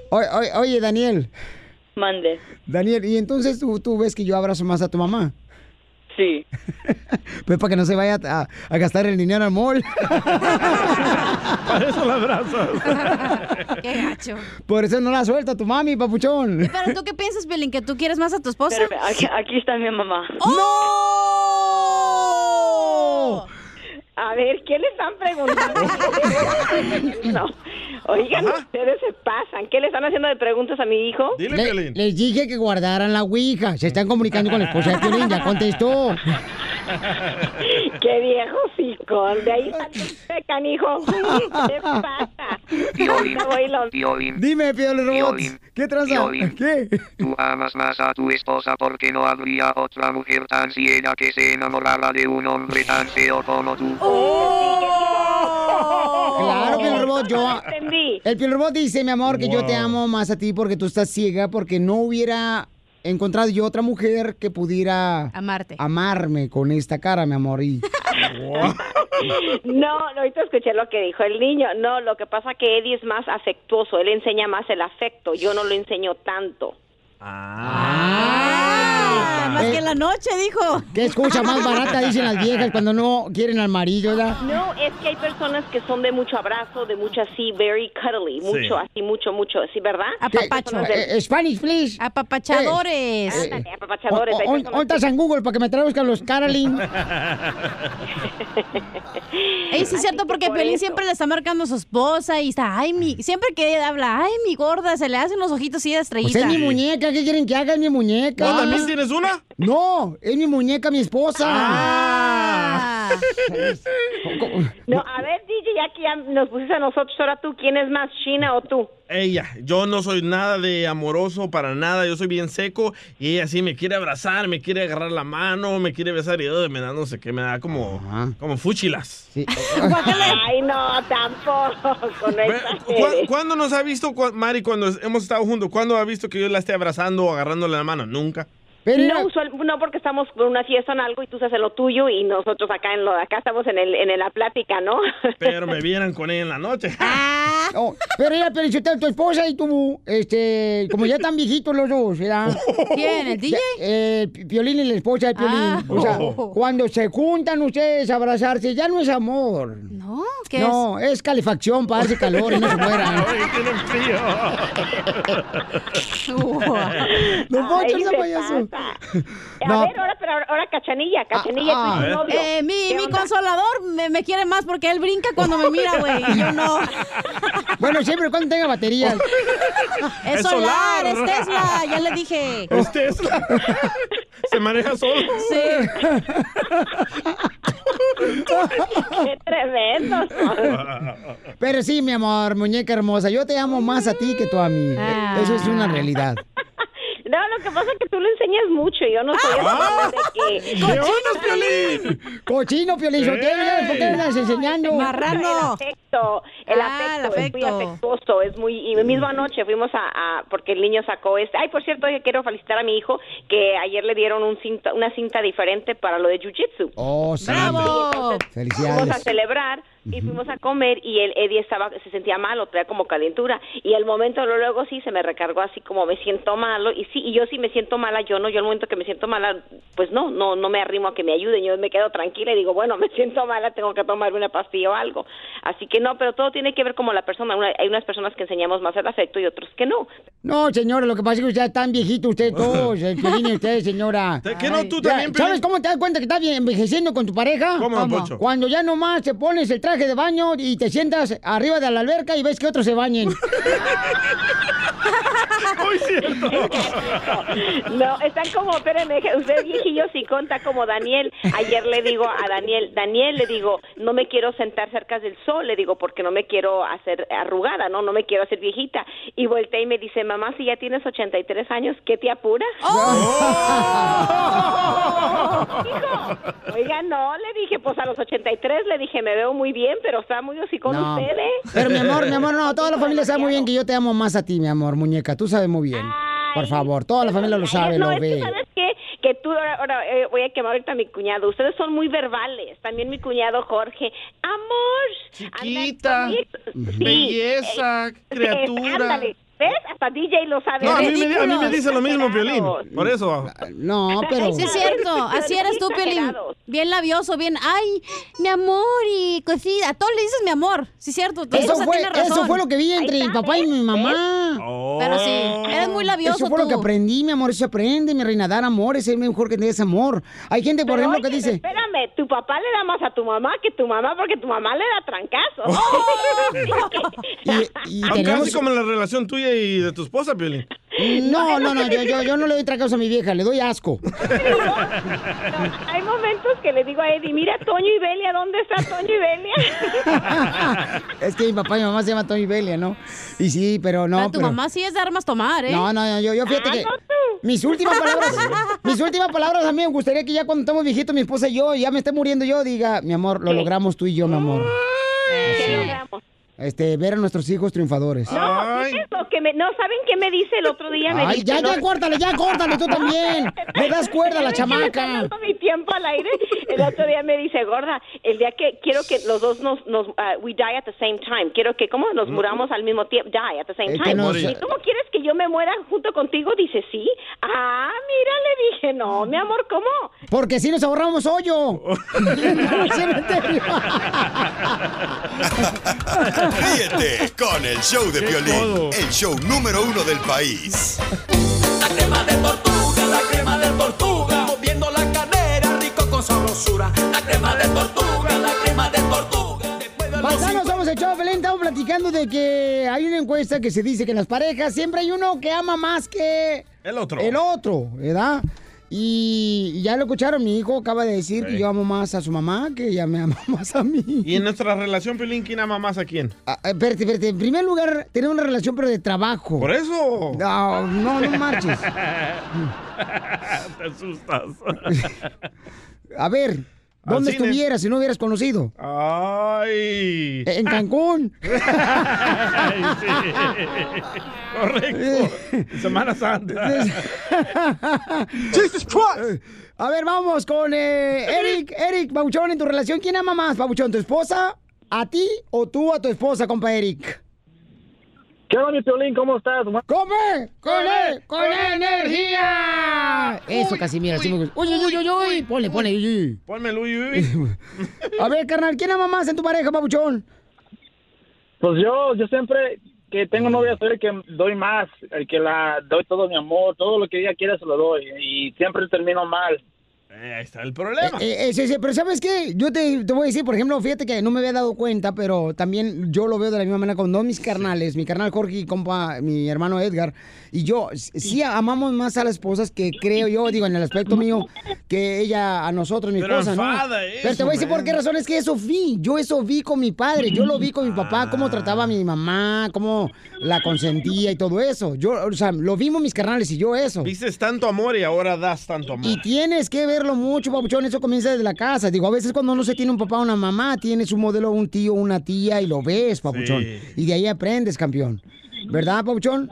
Oye, oye, oye, Daniel. Mande. Daniel, y entonces tú, tú ves que yo abrazo más a tu mamá. Sí. Pues para que no se vaya a, a gastar el dinero al mall. Para eso la abrazas. Qué gacho. Por eso no la suelta tu mami, papuchón. Pero tú qué piensas, Pelín, que tú quieres más a tu esposa. Espérame, aquí, aquí está mi mamá. ¡No! A ver, ¿qué le están preguntando? no. Oigan, ustedes se pasan. ¿Qué le están haciendo de preguntas a mi hijo? Le- les dije que guardaran la ouija. Se están comunicando con la esposa de Piolín, ya contestó. Qué viejo psicón. De ahí salió usted, canijo. ¿Qué pasa? Y lo- Dime, Piolín Robot. Piolín. ¿Qué tranza? Piolín. ¿Qué? Tú amas más a tu esposa porque no habría otra mujer tan ciega que se enamorara de un hombre tan feo como tú. Claro, Piolín Robot, yo... Entendí. El Piolín Robot dice, mi amor, que yo te amo más a ti porque tú estás ciega, porque no hubiera encontrado yo otra mujer que pudiera... Amarte. Amarme con esta cara, mi amor. Y... No, ahorita escuché lo que dijo el niño. No, lo que pasa que Eddie es más afectuoso. Él enseña más el afecto. Yo no lo enseño tanto. Ah, más que en la noche, dijo. ¿Qué excusa más barata dicen las viejas cuando no quieren al marido, ¿verdad? No, es que hay personas que son de mucho abrazo, de mucho así, very cuddly, mucho así, mucho, mucho, ¿sí, verdad? Apapacho. De- Eh, Spanish, please. Apapachadores. Ándale, apapachadores. O- o- personas ¿Dónde estás en Google para que me traduzcan los Caroline? Ey, sí es cierto, porque por Pelín eso. siempre le está marcando a su esposa y está, ay, mi, siempre que habla, ay, mi gorda, se le hacen los ojitos así de Pues es mi muñeca, ¿qué quieren que haga? Es mi muñeca. ¿No, también tienes una? No, es mi muñeca, mi esposa. Ah. No, a ver, DJ, ya que ya nos pusiste a nosotros, ahora tú, ¿quién es más, China o tú? Ella, yo no soy nada de amoroso para nada, yo soy bien seco y ella sí me quiere abrazar, me quiere agarrar la mano, me quiere besar y ugh, me da no sé qué, me da como, como fúchilas. Ay, no, tampoco. ¿cu- ¿Cuándo nos ha visto, cu- Mari, cuando hemos estado juntos? ¿Cuándo ha visto que yo la esté abrazando o agarrándole la mano? Nunca. No, usual- no, porque estamos por una fiesta en algo y tú haces lo tuyo y nosotros acá en lo de acá estamos en el en la plática, ¿no? Pero me vieran con ella en la noche. Oh, pero ella, Pelichotelo, tu esposa y tú, este, como ya están viejitos los dos, ¿verdad? ¿Quién, el DJ? Ya, eh, Piolín y la esposa de Piolín. Ah. O sea, Oh. cuando se juntan ustedes a abrazarse, ya no es amor. No, ¿qué No, es calefacción para darse calor y no se mueran. tienen frío. No puedo Ay, echarse se payaso. pasa. No. A ver, ahora, pero ahora, Cachanilla, Cachanilla, Ah, tu ah. novio. Eh, mi, ¿Qué mi consolador me, me quiere más porque él brinca cuando me mira, güey. y Yo no. Bueno, siempre y cuando tenga batería. Es, Es solar, solar. es Tesla, ya le dije. Es Tesla. Se maneja solo. Sí. Qué tremendo. Pero sí, mi amor, muñeca hermosa, yo te amo más a ti que tú a mí. Ah. Eso es una realidad. No, lo que pasa es que tú le enseñas mucho y yo no soy Ah. de que... ¡Cochino, Piolín! ¡Cochino, Piolín! ¿Por qué me andas enseñando? El afecto, el Ah, el afecto, es muy afectuoso, es muy... Y misma noche fuimos a, a- porque el niño sacó este... Ay, por cierto, yo quiero felicitar a mi hijo que ayer le dieron un cinta, una cinta diferente para lo de Jiu-Jitsu. Oh, sí. ¡Bravo! Fuimos a celebrar y fuimos a comer y el Eddie estaba se sentía malo, traía como calentura y al momento luego sí se me recargó así como me siento malo y sí y yo sí me siento mala, yo no, yo al momento que me siento mala, pues no, no no me arrimo a que me ayuden, yo me quedo tranquila y digo, bueno, me siento mala, tengo que tomarme una pastilla o algo. Así que no, pero todo tiene que ver como la persona, Una- hay unas personas que enseñamos más el afecto y otros que no. No, señora, lo que pasa es que usted es tan viejito, usted todos, el usted, señora. ¿Qué no? ¿Tú también? ¿Sabes cómo te das cuenta que estás bien envejeciendo con tu pareja? Cuando ya nomás te pones el traje de baño y te sientas arriba de la alberca y ves que otros se bañen. Muy cierto. No, están como, espérenme, usted viejillo sí conta como Daniel. Ayer le digo a Daniel, Daniel le digo, no me quiero sentar cerca del sol, le digo, porque no me quiero hacer arrugada, ¿no? No me quiero hacer viejita. Y volteé y me dice, mamá, si ya tienes 83 años, ¿qué te apura? Dijo, Oiga, no, le dije, pues a los 83 le dije, me veo muy bien, pero está muy así con No. ustedes. Pero mi amor, mi amor, no, toda la familia sabe muy bien que yo te amo más a ti, mi amor, muñeca. Tú sabes muy bien. Por favor, toda la familia lo sabe, no, lo es que ve. sabes qué? que tú ahora, ahora, eh, voy a quemar ahorita a mi cuñado. Ustedes son muy verbales. También mi cuñado Jorge. Amor. Chiquita, Anda, sí, belleza, eh, criatura. ándale. ¿Ves? Hasta DJ lo sabe. No, a mí, me, a mí me dice lo mismo, Violín. Exagerados. Por eso. No, pero... Sí, es cierto. Así eres tú, Pelín. Bien labioso, bien. Ay, mi amor y cosita. A todos le dices mi amor. Sí, es cierto. Eso fue, eso fue lo que vi entre mi papá y mi mamá. Pero sí, eres muy labioso Eso fue lo que aprendí, mi amor. Eso se aprende, mi reina. Dar amor es el mejor que des amor. Hay gente, por Pero ejemplo, que dice... Espérame, tu papá le da más a tu mamá que tu mamá porque tu mamá le da trancazos. Y, y Ah, tenemos... Casi como la relación tuya y de tu esposa, Violín. No, no, no, yo, yo, yo no le doy tracados a mi vieja, le doy asco. Hay momentos que le digo a Eddie, mira Toño y Belia, ¿dónde está Toño y Belia? Es que mi papá y mi mamá se llaman Tony Belia, ¿no? Y sí, pero no. Pero tu pero- mamá sí es de armas tomar, ¿eh? No, no, no, yo, yo fíjate Ah, que. no Mis últimas palabras, mis últimas palabras a mí me gustaría que ya cuando estemos viejitos, mi esposa y yo, ya me esté muriendo yo, diga, mi amor, lo logramos tú y yo, mi amor. ¿Qué logramos? Este, ver a nuestros hijos triunfadores. No, ¿qué es lo que me, no, ¿saben qué me dice el otro día? Me Ay, dice, ya, no- ya, córtale, ya, córtale, tú también. Le das cuerda a la ¿Ven que me chamaca. mi tiempo al aire. El otro día me dice, gorda, el día que quiero que los dos nos, nos uh, we die at the same time. Quiero que, ¿cómo? Nos muramos al mismo tiempo. Die at the same que time. nos- ¿Y cómo quieres que yo me muera junto contigo? Dice, sí. Ah, mira, no, mi amor, ¿cómo? Porque si nos ahorramos hoyo. Cementerio. Ríete con el show de violín, el show número uno del país. La crema de tortuga, moviendo la cadera, rico con sabrosura. La crema de tortuga, la crema de tortuga. Paisanos, somos el show de Pelín. Estamos platicando de que hay una encuesta que se dice que en las parejas siempre hay uno que ama más que El otro. el otro, ¿verdad? Y ya lo escucharon, mi hijo acaba de decir que yo amo más a su mamá que ella me ama más a mí. ¿Y en nuestra relación, Piolín, quién ama más a quién? Ah, eh, espérate, espérate. En primer lugar, tener una relación, pero de trabajo. Por eso. No, no, no marches. Te asustas. A ver, ¿dónde cine. estuvieras si no hubieras conocido? Ay. En Cancún. Ay, sí. Correcto. Semana Santa. Jesus Christ. A ver, vamos con eh, Eric. Eric, Pabuchón, en tu relación, ¿quién ama más, Pabuchón? ¿Tu esposa, a ti o tú a tu esposa, compa Eric? ¿Qué onda, mi Piolín? ¿Cómo estás? ¡Come! ¡Con él! ¡Con energía! Eso, Casimiro, así me gusta. Uy, uy, uy, uy, uy. Ponle, ponle, uy, uy. Ponme el uy, uy. A ver, carnal, ¿quién ama más en tu pareja, Pabuchón? Pues yo, yo siempre que tengo novia soy el que doy más, el que la doy todo mi amor, todo lo que ella quiere se lo doy y siempre termino mal. Eh, ahí está el problema. Eh, eh, sí, sí, pero ¿sabes qué? Yo te, te voy a decir, por ejemplo, fíjate que no me había dado cuenta, pero también yo lo veo de la misma manera con dos mis carnales, mi carnal Jorge y compa, mi hermano Edgar, y yo, sí amamos más a las esposas que creo yo, digo, en el aspecto mío, que ella a nosotros, mi Pero esposa, ¿no? Pero te voy a decir por qué razón, es que eso vi, yo eso vi con mi padre, yo lo vi con mi papá, cómo trataba a mi mamá, cómo la consentía y todo eso. Yo, o sea, lo vimos mis carnales y yo eso. Dices tanto amor y ahora das tanto amor. Y tienes que verlo mucho, papuchón, eso comienza desde la casa. Digo, a veces cuando no se tiene un papá o una mamá, tienes un modelo, un tío, una tía y lo ves, papuchón. Sí. Y de ahí aprendes, campeón. ¿Verdad, papuchón?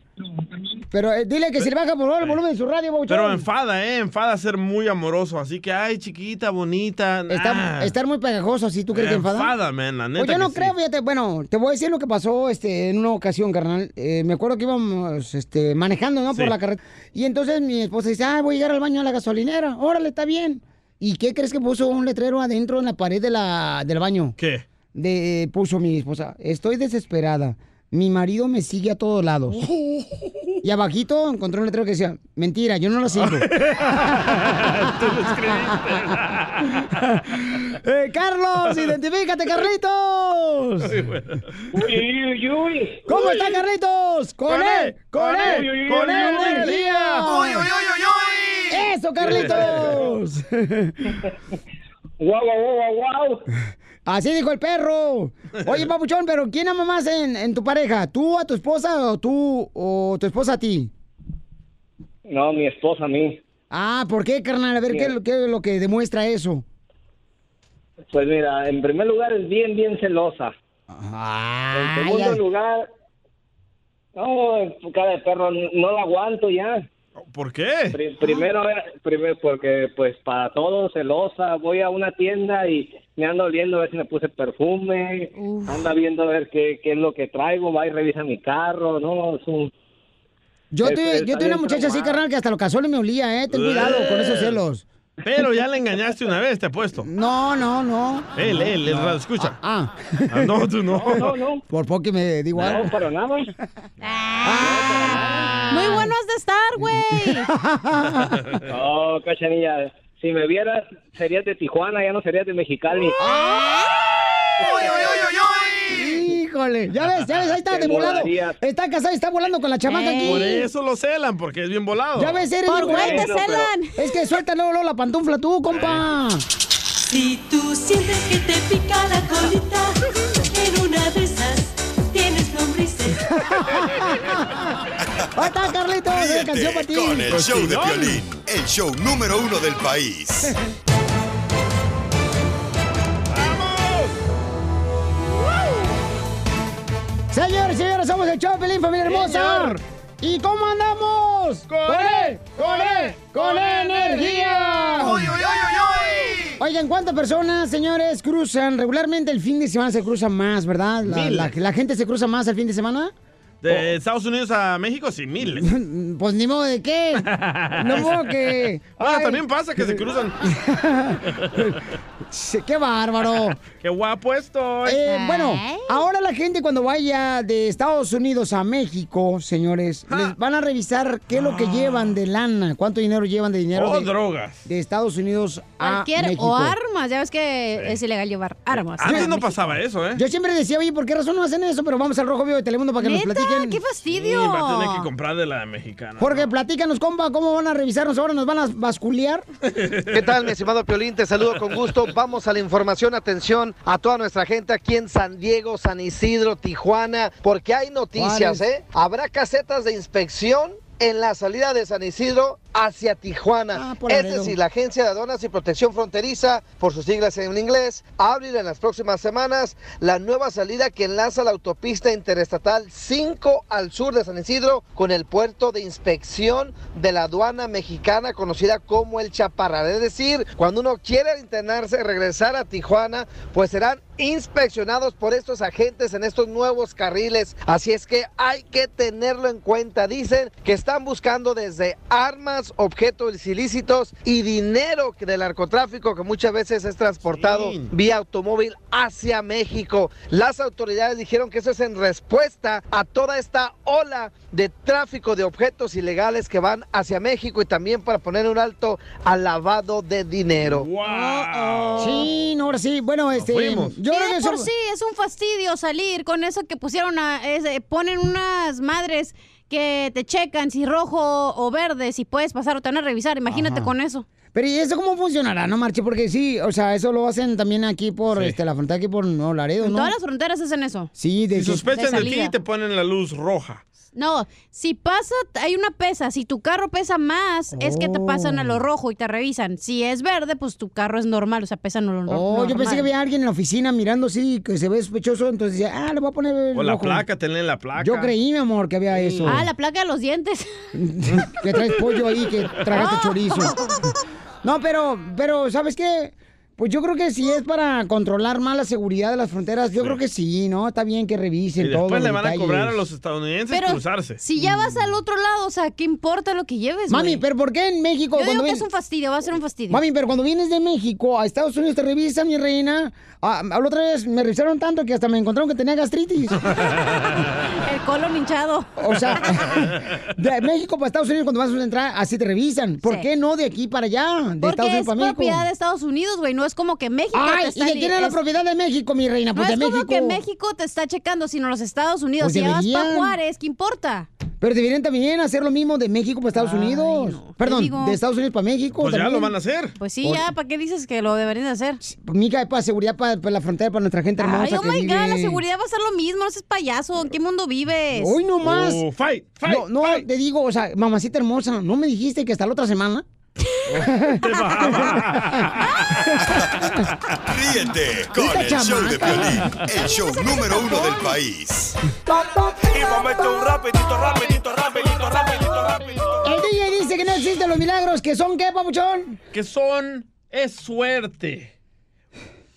Pero eh, dile que se le baja por favor el volumen de su radio, papuchón. Pero enfada, ¿eh? Enfada ser muy amoroso. Así que, ay, chiquita, bonita. Está- estar muy pegajoso, ¿sí? ¿Tú crees que enfada? Enfada, man, la neta Pues yo no creo, sí. fíjate, bueno, te voy a decir lo que pasó este, en una ocasión, carnal. Eh, me acuerdo que íbamos este, manejando, ¿no? Por la carretera. Y entonces mi esposa dice, ah, voy a llegar al baño a la gasolinera. Órale, está bien. ¿Y qué crees que puso un letrero adentro en la pared de la, del baño? ¿Qué? De, puso mi esposa, estoy desesperada. Mi marido me sigue a todos lados. Y abajito encontré un letrero que decía, mentira, yo no lo sigo. Eh, Carlos, identifícate, Carlitos. Uy, uy, uy. ¿Cómo está, Carlitos? Con él, con él, con uy, él, uy. energía. Uy, uy, uy, Eso, Carlitos. Guau, guau, guau, guau. Así dijo el perro. Oye, papuchón, pero ¿quién ama más en, en tu pareja? ¿Tú a tu esposa o tú o tu esposa a ti? No, mi esposa a mí. Ah, ¿por qué, carnal? A ver, ¿qué, es lo- qué es lo que demuestra eso? Pues mira, en primer lugar es bien, bien celosa. en segundo ya. lugar, no, cara de perro, no la aguanto ya. ¿Por qué? Pri- primero, era- primero porque pues para todo celosa, voy a una tienda y me ando oliendo a ver si me puse perfume, anda viendo a ver qué, qué es lo que traigo, va y revisa mi carro, no, es un... Yo es- está yo una muchacha así, carnal, que hasta los cazones me olía, ¿eh? Ten cuidado con esos celos. Pero ya le engañaste una vez, te apuesto. No, no, no. Él, él, él, No. escucha. Ah. Ah, no, tú no. No, no. Por poco que me digo algo. No, para nada. Muy bueno has de estar, güey. No, cachanilla, si me vieras, serías de Tijuana, ya no serías de Mexicali. Híjole, Híjole, ya ves, ya ves, ahí está de volado. Está casado y está volando con la chamaca aquí. Por eso lo celan, porque es bien volado. Ya ves, eres Por bien güey te celan. Es que suelta luego, luego la pantufla tú, compa. Si tú sientes que te pica la colita, en una de esas tienes lombrices. Ahí está, Carlitos, de canción para ti. Con el show de Piolín, el show número uno del país. Señores, señores, somos el Chopelín, familia hermosa. Señor. ¿Y cómo andamos? ¡Con él! ¡Con él! ¡Con energía! ¡Uy, uy, uy, uy, Oigan, ¿cuántas personas, señores, cruzan? Regularmente el fin de semana se cruza más, ¿verdad? La, la- la gente se cruza más el fin de semana. De Estados Unidos a México, sí, miles. Pues ni modo de qué. No modo que. Ah, Ay. también pasa que se cruzan. ¡Qué bárbaro! ¡Qué guapo estoy! Eh, bueno, ahora la gente cuando vaya de Estados Unidos a México, señores, les van a revisar qué es lo que llevan de lana, cuánto dinero llevan de dinero Oh, de, drogas. de Estados Unidos a Cualquier México. o armas, ya ves que es ilegal llevar armas. Antes no pasaba eso, ¿eh? Yo siempre decía, oye, ¿por qué razón no hacen eso? Pero vamos al Rojo Vivo de Telemundo para que nos ¿Neta? ¡Qué Sí, fastidio! va a tener que comprar de la mexicana. Jorge, platícanos, compa, ¿cómo van a revisarnos ahora? ¿Nos van a basculear? ¿Qué tal, mi estimado Piolín? Te saludo con gusto. Vamos a la información. Atención a toda nuestra gente aquí en San Diego, San Isidro, Tijuana, porque hay noticias. ¿eh? Habrá casetas de inspección en la salida de San Isidro hacia Tijuana. por es decir, la Agencia de Aduanas y Protección Fronteriza, por sus siglas en inglés, abrirá en las próximas semanas la nueva salida que enlaza la autopista interestatal 5 al sur de San Isidro con el puerto de inspección de la aduana mexicana conocida como el Chaparral. Es decir, cuando uno quiere internarse, regresar a Tijuana, pues serán inspeccionados por estos agentes en estos nuevos carriles. Así es que hay que tenerlo en cuenta. Dicen que están buscando desde armas, objetos ilícitos y dinero del narcotráfico que muchas veces es transportado vía automóvil hacia México. Las autoridades dijeron que eso es en respuesta a toda esta ola de tráfico de objetos ilegales que van hacia México y también para poner un alto al lavado de dinero. Sí, no, ahora sí. Bueno, este. Yo creo que eso. por sí es un fastidio salir con eso que pusieron a, es, eh, ponen unas madres que te checan si rojo o verde, si puedes pasar o te van a revisar. Imagínate Ajá. con eso. Pero ¿y eso cómo funcionará, no, Marche? Porque sí, o sea, eso lo hacen también aquí por este, la frontera, aquí por Nuevo Laredo, En ¿no? todas las fronteras hacen eso. Sí, de Si sospechan de, ti, salida. te ponen la luz roja. No, si pasa, hay una pesa. Si tu carro pesa más, es que te pasan a Oh. lo rojo y te revisan. Si es verde, pues tu carro es normal, o sea, pesa no, no, Oh, yo pensé que había alguien en la oficina mirando así, que se ve sospechoso, entonces decía, ah, le voy a poner el O la rojo. placa, tenle la placa. Yo creí, mi amor, que había eso. Ah, la placa de los dientes. que traes pollo ahí, que tragaste Oh. chorizo. No, pero, pero, ¿sabes qué? Pues yo creo que si es para controlar más la seguridad de las fronteras, yo creo que sí, ¿no? Está bien que revisen Y todo. después le van a cobrar a los estadounidenses Pero cruzarse. si ya vas al otro lado, o sea, ¿qué importa lo que lleves, Mami, pero ¿por qué en México Yo cuando digo que ven- es un fastidio, va a ser un fastidio. Mami, pero cuando vienes de México a Estados Unidos te revisan, mi reina. Ah, la otra vez me revisaron tanto que hasta me encontraron que tenía gastritis. El colon hinchado. O sea, de México para Estados Unidos cuando vas a entrar, así te revisan. ¿Por Sí. qué no de aquí para allá? De Estados Unidos es para México. propiedad de Estados Unidos, güey. No es como que México Ay, te ¿y está de li- quién es la es- propiedad de México, mi reina? No Pues es de como México. que México te está checando, sino los Estados Unidos. Pues si vas para Juárez, ¿qué importa? Pero deberían también hacer lo mismo de México para Estados Unidos. Perdón, digo. de Estados Unidos para México. Pues ya lo van a hacer. Pues sí, Por- ya, ¿para qué dices que lo deberían de hacer? Pues, Mica, para seguridad, para, para la frontera, para nuestra gente hermosa Ay, oh que my vive- God, la seguridad va a ser lo mismo, no seas payaso. ¿En qué mundo vives? Hoy no más. Oh, fight, fight, no, no, te digo, o sea, mamacita hermosa, ¿no me dijiste que hasta la otra semana? Ríete con el show de. Piolín, el show número uno del país. Y momento un rapidito, rapidito, rapidito, rapidito, rapidito. El DJ dice que no existen los milagros, que son qué, papuchón? Que son, es suerte.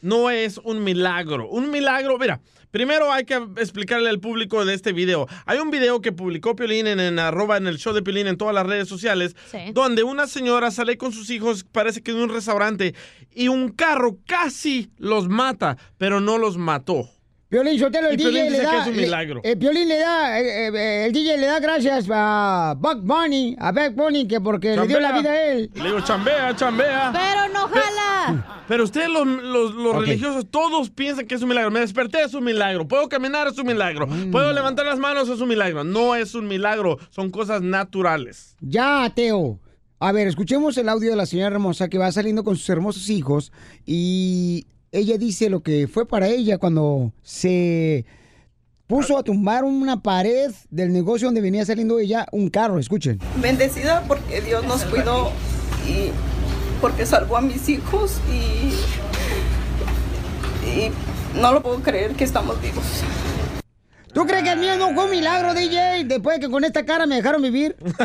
No es un milagro. Un milagro, mira, primero hay que explicarle al público de este video. Hay un video que publicó Piolín en, en arroba en el show de Piolín en todas las redes sociales, Sí. donde una señora sale con sus hijos, parece que de un restaurante, y un carro casi los mata, pero no los mató. Piolín Sotelo, el Y DJ Piolín le dice que da. es un le- milagro. eh, Piolín le da. eh, eh, el DJ le da gracias a Buck Bunny, a Buck Bunny, que porque le dio la vida a él. Le digo, chambea, chambea. Pero no jala. Pero ustedes, los, los- religiosos, todos piensan que es un milagro. Me desperté, es un milagro. Puedo caminar, es un milagro. Mm. Puedo levantar las manos, es un milagro. No es un milagro, son cosas naturales. Ya, ateo. A ver, escuchemos el audio de la señora hermosa que va saliendo con sus hermosos hijos y ella dice lo que fue para ella cuando se puso a tumbar una pared del negocio donde venía saliendo ella un carro. Escuchen. Bendecida porque Dios nos cuidó y porque salvó a mis hijos y, y no lo puedo creer que estamos vivos. ¿Tú crees que el mío no fue un milagro, DJ? Después de que con esta cara me dejaron vivir.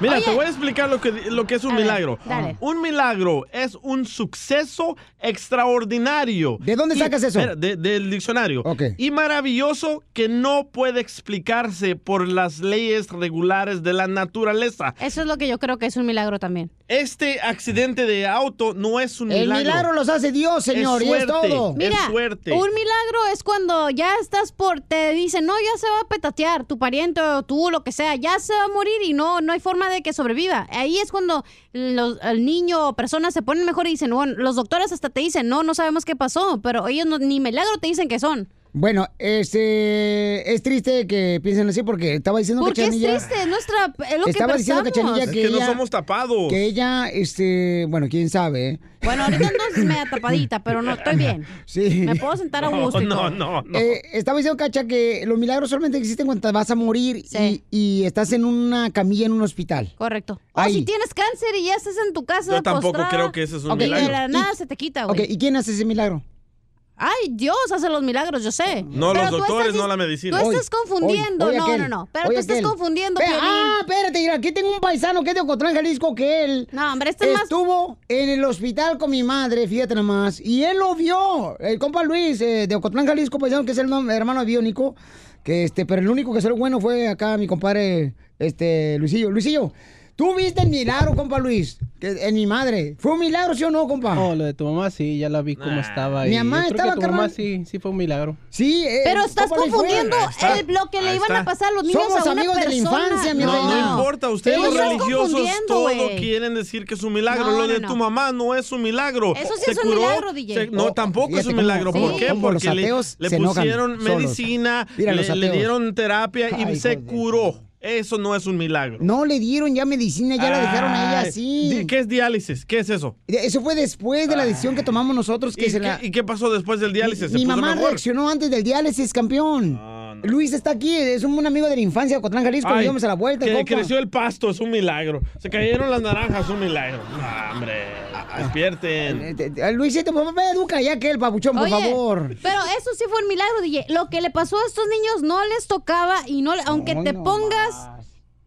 Mira, te voy a explicar lo que, lo que es un A ver, milagro. dale. Un milagro es un suceso extraordinario. ¿De dónde Y- sacas eso? de- del diccionario. Y maravilloso que no puede explicarse por las leyes regulares de la naturaleza. Eso es lo que yo creo que es un milagro también. Este accidente de auto no es un El milagro. milagro los hace Dios, señor, y es todo. Mira, suerte. un milagro es cuando ya estás por, te dicen, no, ya se va a petatear, tu pariente o tú, lo que sea, ya se va a morir y no, no hay forma de que sobreviva. Ahí es cuando los, el niño o persona se ponen mejor y dicen, bueno, los doctores hasta te dicen, no, no sabemos qué pasó, pero ellos no- ni milagro te dicen que son. Bueno, este es triste que piensen así porque estaba diciendo Porque es Cachanilla. triste, es nuestra, es lo Estaba que diciendo. Cachanilla Es que, que no somos tapados. que ella, este, bueno, quién sabe. ¿eh? Bueno, ahorita ando media tapadita, pero no estoy bien. Sí. Me puedo sentar a gusto. y todo. Eh, estaba diciendo, Cacha, que los milagros solamente existen cuando vas a morir y, y estás en una camilla en un hospital. Correcto. O Ahí. si tienes cáncer y ya estás en tu casa. Yo tampoco postrada, creo que ese es un Ok, Y milagro. de la nada Y- se te quita, güey. Ok, ¿y quién hace ese milagro? Ay, Dios hace los milagros, yo sé. No, Pero los doctores, estás- no la medicina. Tú estás confundiendo. Hoy, hoy no, aquel, no, no. Pero tú estás aquel. confundiendo, Piolín. Ah, espérate, mira, aquí tengo un paisano que es de Ocotlán, Jalisco, que él No, hombre, este es más- estuvo en el hospital con mi madre, fíjate nomás, y él lo vio, el compa Luis eh, de Ocotlán, Jalisco, paisano, que es el hermano de biónico, que este, pero el único que salió bueno fue acá mi compadre, este, Luisillo. Luisillo, ¿tú viste el milagro, compa Luis? Que, en mi madre. ¿Fue un milagro, sí o no, compa? Oh, lo de tu mamá sí, ya la vi cómo estaba. Mi mamá yo creo estaba, que tu mamá sí, sí fue un milagro. Sí, eh, Pero estás confundiendo está. el- lo que le iban a pasar a los niños Somos a una amigos de la persona. infancia, mi No, reina. no importa, ustedes los religiosos confundiendo, todo güey. quieren decir que es un milagro. No, Lo de no, tu no. mamá no es un milagro. Eso sí Se es un curó, milagro, DJ. se- no, Oh, tampoco es un milagro. ¿Por qué? Porque le, pusieron medicina, le, dieron terapia y se curó. Eso no es un milagro. No le dieron ya medicina, ya la dejaron a ella así. ¿Qué es diálisis? ¿Qué es eso? Eso fue después de la decisión que tomamos nosotros que ¿Y, se qué, la... y qué pasó después del diálisis? ¿Se Mi puso mamá mejor? reaccionó antes del diálisis, campeón. Luis está aquí, es un, un amigo de la infancia, Cotlán, Jalisco, Ay, íbamos a la vuelta, que creció el pasto, es un milagro. Se cayeron las naranjas, es un milagro. No, hombre, despierten. Eh, Luisito, papá, ve, educa ya que el papuchón, por favor. Pero eso sí fue un milagro, DJ. Lo que le pasó a estos niños no les tocaba y no, le- aunque Ay, te no pongas,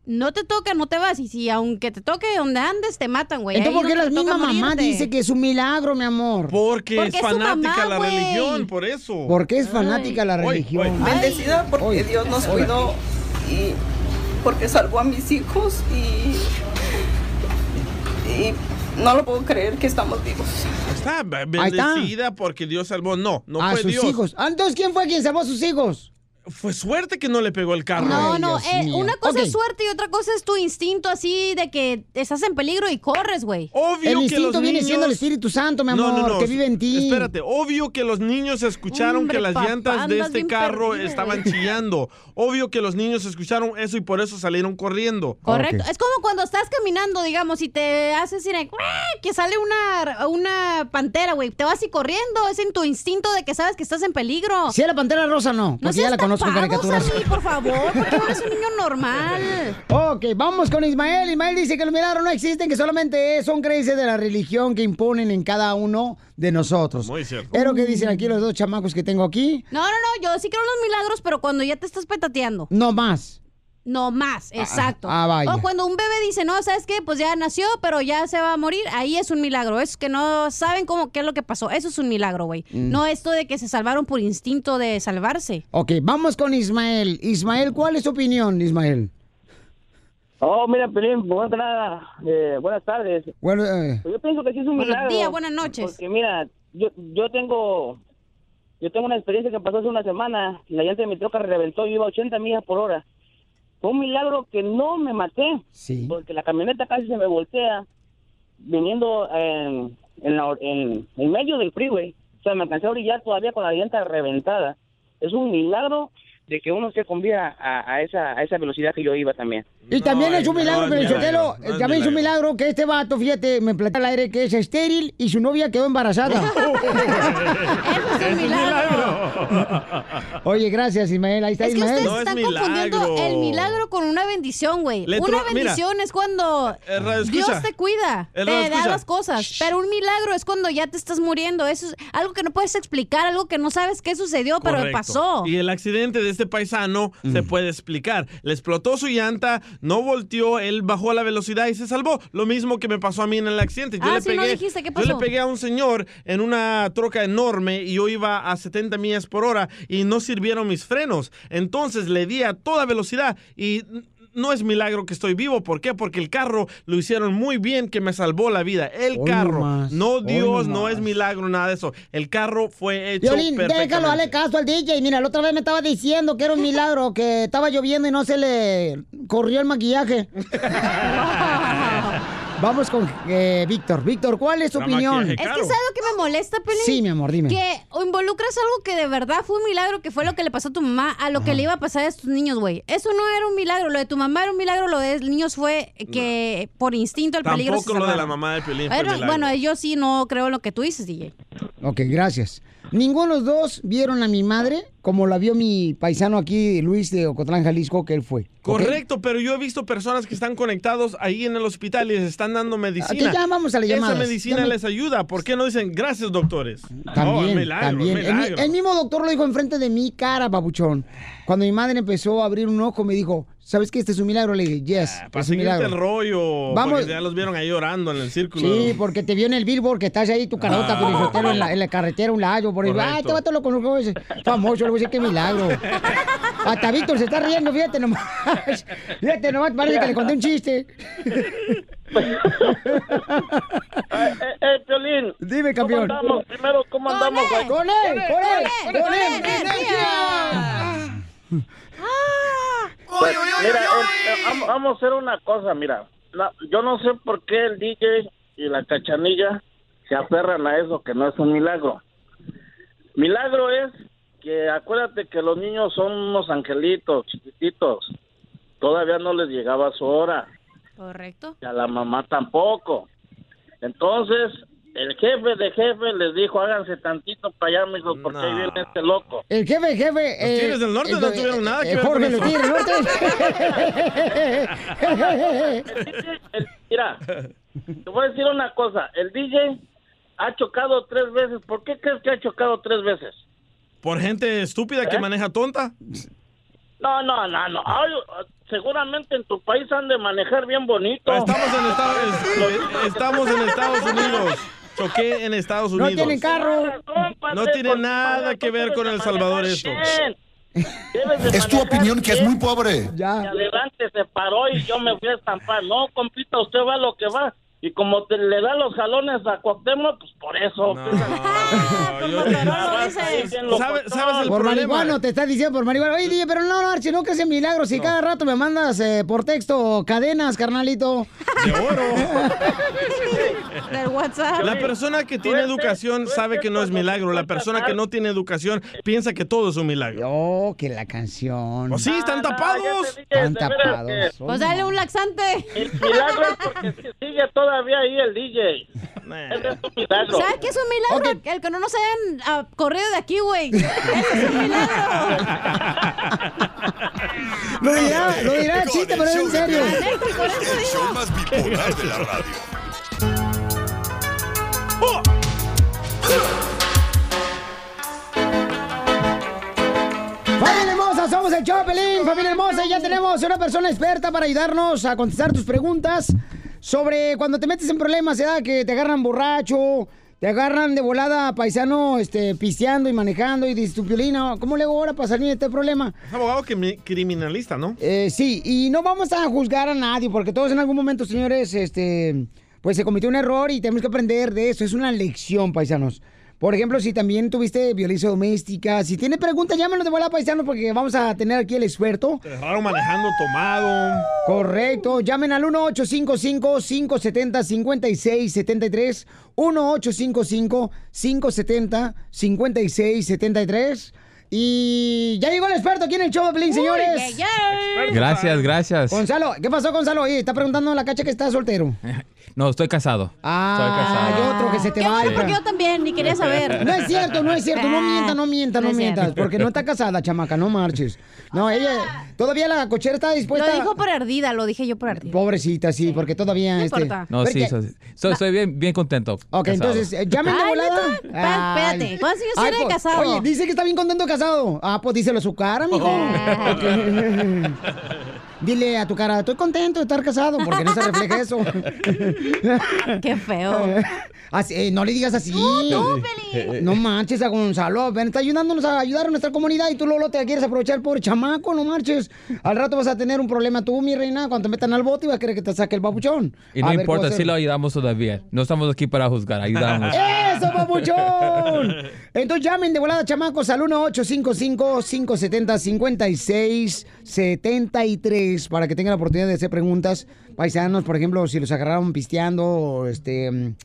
no te toca, no te vas. Y si aunque te toque donde andes, te matan, güey. Entonces, Ahí ¿por qué no la misma mamá morirte. dice que es un milagro, mi amor? Porque, Porque es fanática mamá, la güey. religión, por eso. Porque es fanática la Hoy, religión. hoy. Bendecida porque Dios nos cuidó y porque salvó a mis hijos y, y no lo puedo creer que estamos vivos. Está bendecida porque Dios salvó. No, no a fue sus Dios. hijos. Ah, Entonces, ¿quién fue quien salvó a sus hijos? Fue suerte que no le pegó el carro. No, no, eh, una cosa es suerte y otra cosa es tu instinto así de que estás en peligro y corres, güey. Obvio El que instinto los viene niños... siendo el Espíritu Santo, mi amor, No, no, no. que vive en ti. Espérate, obvio que los niños escucharon Hombre, que las papá, llantas de este carro perdido, estaban chillando. Obvio que los niños escucharon eso y por eso salieron corriendo. Correcto. Es como cuando estás caminando, digamos, y te haces ir que sale una, una pantera, güey. Te vas y corriendo. Es en tu instinto de que sabes que estás en peligro. Si es la pantera rosa, no, porque ya la conozco en tapados, caricaturas. Sammy, por favor, porque no eres un niño normal. Ok, vamos con Ismael. Ismael dice que los milagros no existen, que solamente son creencias de la religión que imponen en cada uno de nosotros. Muy cierto. Pero que dicen aquí los dos chamacos que tengo aquí, No, no, no, yo sí creo en los milagros, pero cuando ya te estás petateando. no más. No más, exacto. ah, vaya. O cuando un bebé dice, no, ¿sabes qué? Pues ya nació, pero ya se va a morir, ahí es un milagro. Es que no saben cómo, qué es lo que pasó. Eso es un milagro, güey. Mm. No esto de que se salvaron por instinto de salvarse. Ok, vamos con Ismael. Ismael, ¿cuál es tu opinión, Ismael? Oh, mira, Pelín, buenas eh, buenas tardes. Bueno, eh, Pues yo pienso que sí es un Buenos milagro. días, buenas noches. Porque mira, yo, yo tengo yo tengo una experiencia que pasó hace una semana. La llanta de mi troca reventó y iba a 80 millas por hora. Fue un milagro que no me maté. Porque la camioneta casi se me voltea viniendo en, en, la- en- en medio del freeway. O sea, me alcancé a brillar todavía con la llanta reventada. Es un milagro de que uno se convida a, a esa, a esa velocidad que yo iba también. Y también es un milagro, no pero milagro, no también es un milagro que este vato, fíjate, me platica al aire que es estéril y su novia quedó embarazada. Eso es un milagro. Oye, gracias, Ismael. Ahí está Es que Ismael. ustedes están confundiendo el milagro con una bendición, güey. Una mira. bendición es cuando Eh, Dios te cuida, Eh, te da escucha. las cosas. Pero un milagro es cuando ya te estás muriendo. Eso es algo que no puedes explicar, algo que no sabes qué sucedió, pero Correcto. pasó. Y el accidente de este paisano se puede explicar. Le explotó su llanta, no volteó, él bajó la velocidad y se salvó. Lo mismo que me pasó a mí en el accidente. Yo Ah, le no pegué, dijiste, ¿qué Yo le pegué a un señor en una troca enorme y yo iba a 70 millas por hora y no sirvieron mis frenos. Entonces le di a toda velocidad y no es milagro que estoy vivo. ¿Por qué? Porque el carro lo hicieron muy bien que me salvó la vida. El Hoy carro, nomás, no Dios, no es milagro, nada de eso. El carro fue hecho Violín, déjalo, dale caso al DJ. Mira, la otra vez me estaba diciendo que era un milagro, que estaba lloviendo y no se le corrió el maquillaje. Vamos con eh, Víctor. Víctor, ¿cuál es tu La opinión? Es que es algo que me molesta, Pelín. Sí, mi amor, dime. Que involucras algo que de verdad fue un milagro, que fue lo que le pasó a tu mamá, a lo que le iba a pasar a estos niños, güey. Eso no era un milagro. Lo de tu mamá era un milagro, lo de los niños fue que por instinto el peligro se Tampoco lo de la mamá de Piolín fue Bueno, milagro. bueno, yo sí no creo en lo que tú dices, DJ. Ok, gracias. Ninguno de los dos vieron a mi madre como la vio mi paisano aquí, Luis de Ocotlán, Jalisco, que él fue. Correcto, pero yo he visto personas que están conectados ahí en el hospital y les están dando medicina. Aquí ya vamos a las Esa llamadas. medicina me- les ayuda. ¿Por qué no dicen gracias, doctores? También, Oh, milagro, también. El, milagro. el mismo doctor lo dijo enfrente de mi cara, babuchón. Cuando mi madre empezó a abrir un ojo, me dijo, ¿sabes qué? Este es un milagro. Le dije, yes, Ah, Para es un seguirte milagro. el rollo. Vamos. Porque ya los vieron ahí llorando en el círculo. Sí, porque te vio en el billboard que estás ahí, tu carota, Ah. Piolichotelo, en, la, en la carretera, un layo, por ahí. Ay, este vato lo conozco, es famoso, le voy a decir qué milagro. Hasta Víctor se está riendo, fíjate nomás. Fíjate nomás, parece que le conté un chiste. Eh, eh, Piolín. Dime, campeón. ¿Cómo andamos? Primero, ¿cómo andamos? güey? ¡Con él! ¡Con él! ¡Con él! Pues, mira, eh, eh, vamos, vamos a hacer una cosa, mira. La- yo no sé por qué el DJ y la cachanilla se aferran a eso, que no es un milagro. Milagro es que acuérdate que los niños son unos angelitos chiquititos. Todavía no les llegaba su hora. Correcto. y a la mamá tampoco. Entonces, el jefe de jefe les dijo, háganse tantito para allá, mijos, porque ahí viene este loco. El jefe, jefe. eh, Los Tigres del Norte el- no tuvieron nada que eh, ver Jorge, con los. Tigres del Norte. El- mira, te voy a decir una cosa, el DJ ha chocado tres veces. ¿Por qué crees que ha chocado tres veces? ¿Por gente estúpida que ¿Eh? maneja tonta? No, no, no, no. Ay, seguramente en tu país han de manejar bien bonito. Estamos en Estados, es- estamos en Estados Unidos. Choqué en Estados No Unidos. tienen carro. No tiene nada que ver con El Salvador esto. Es tu opinión que es muy pobre. Y adelante se paró y yo me fui a estampar. No, compita, usted va lo que va. Y como te, le da los jalones a Cuauhtémoc, pues por eso. ¿Sabes, sabes el por marihuano, te está diciendo por marihuano. Oye, DJ, pero no, no, Archie, no que ese milagro. Si cada rato me mandas eh, por texto cadenas, carnalito. De oro. Del WhatsApp. La persona que tiene educación sabe que no es milagro. La persona que no tiene educación piensa que todo es un milagro. Oh, que la canción. Pues sí, están tapados. Están tapados. Pues dale un laxante. El milagro es porque si- sigue todavía ahí el DJ. Ese es un milagro. ¿Sabes qué es un milagro? El que no nos hayan ah, corrido de aquí, güey. Ese es un milagro. Lo dirá, lo dirá chiste, pero es en serio. El show más bipolar de la radio. ¡Familia hermosa! Somos el Chopelín, familia hermosa. Y ya tenemos una persona experta para ayudarnos a contestar tus preguntas sobre cuando te metes en problemas, ¿verdad? Que te agarran borracho, te agarran de volada paisano, este, pisteando y manejando y dices, ¿cómo le hago ahora para salir de este problema? Es abogado que criminalista, ¿no? Eh, sí, y no vamos a juzgar a nadie, porque todos en algún momento, señores, este, pues se cometió un error y tenemos que aprender de eso. Es una lección, paisanos. Por ejemplo, si también tuviste violencia doméstica, si tiene preguntas, llámenos de volada paisanos porque vamos a tener aquí el experto. Te dejaron manejando tomado. Correcto. Llamen al 1-855-570-5673. 1-855-570-5673. Y ya llegó el experto aquí en el show de Pelín, señores. Gracias, gracias. Gonzalo, ¿qué pasó, Gonzalo? Oye, está preguntando la cacha que está soltero. No, estoy casado. Ah, hay otro que se te Qué va. bueno, porque yo también, ni quería saber. No es cierto, no es cierto. No mientas, no mientas, no, mientas. cierto. Porque no está casada, chamaca, no marches. No, ella, todavía la cochera está dispuesta. Lo dijo por ardida, lo dije yo por ardida. Pobrecita, sí, porque todavía. No este... importa. No, sí, estoy bien, bien contento. Ok, casado. entonces, eh, llamen de volada. Espérate. ¿cuántos años tiene de pues, casado? Oye, dice que está bien contento casado. Ah, pues díselo a su cara, mijo. Ok. Dile a tu cara, estoy contento de estar casado, porque no se refleja eso. Qué feo. Así, eh, no le digas así. tú, No manches a Gonzalo. Ven, está ayudándonos a ayudar a nuestra comunidad y tú Lolo te quieres aprovechar por chamaco, no marches. Al rato vas a tener un problema tú, mi reina, cuando te metan al bote y vas a querer que te saque el babuchón. Y no A importa ¿cómo si lo ayudamos todavía. No estamos aquí para juzgar, ayudamos. ¡Eso, papuchón! Entonces llamen de volada, chamacos, al 1-855-570-5673 para que tengan la oportunidad de hacer preguntas. Paisanos, por ejemplo, si los agarraron pisteando, o este, mm,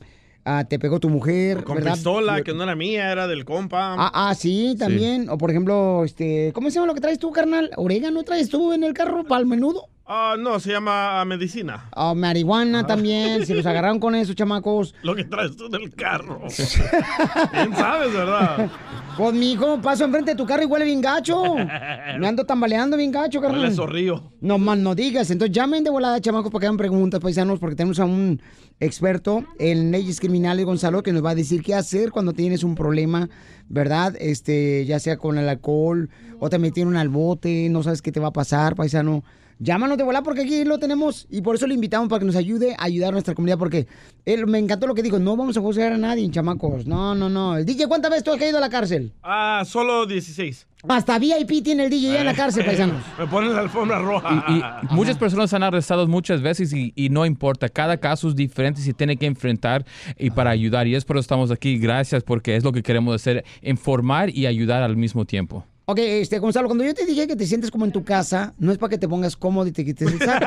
ah, te pegó tu mujer, Con ¿verdad? pistola, que no era mía, era del compa. Ah, ah, sí, también. O por ejemplo, este, ¿cómo se llama lo que traes tú, carnal? ¿Orégano traes tú en el carro para el menudo? Ah, no, se llama ah, medicina. Ah, marihuana también, si los agarraron con eso, chamacos. Lo que traes tú del carro. Bien sabes, ¿verdad? Pues, mijo, paso enfrente de tu carro y huele bien gacho. Me ando tambaleando bien gacho, carnal. Huele zorrillo. No más no digas. Entonces llamen de volada, chamacos, para que hagan preguntas, paisanos, porque tenemos a un experto en leyes criminales, Gonzalo, que nos va a decir qué hacer cuando tienes un problema, ¿verdad? Este, ya sea con el alcohol o te metieron al bote, no sabes qué te va a pasar, paisano. Llámanos de volada porque aquí lo tenemos y por eso le invitamos para que nos ayude a ayudar a nuestra comunidad porque él me encantó lo que dijo, no vamos a juzgar a nadie, chamacos. No, no, no. El DJ, ¿cuántas veces tú has caído a la cárcel? Ah, solo 16. Hasta VIP tiene el DJ ya en la cárcel, paisanos. Me ponen la alfombra roja. Y, y muchas personas han arrestado muchas veces y, y no importa, cada caso es diferente y se tiene que enfrentar y para ayudar. Y es por eso estamos aquí, gracias, porque es lo que queremos hacer, informar y ayudar al mismo tiempo. Ok, este, Gonzalo, cuando yo te dije que te sientes como en tu casa, no es para que te pongas cómodo y te quites el saco.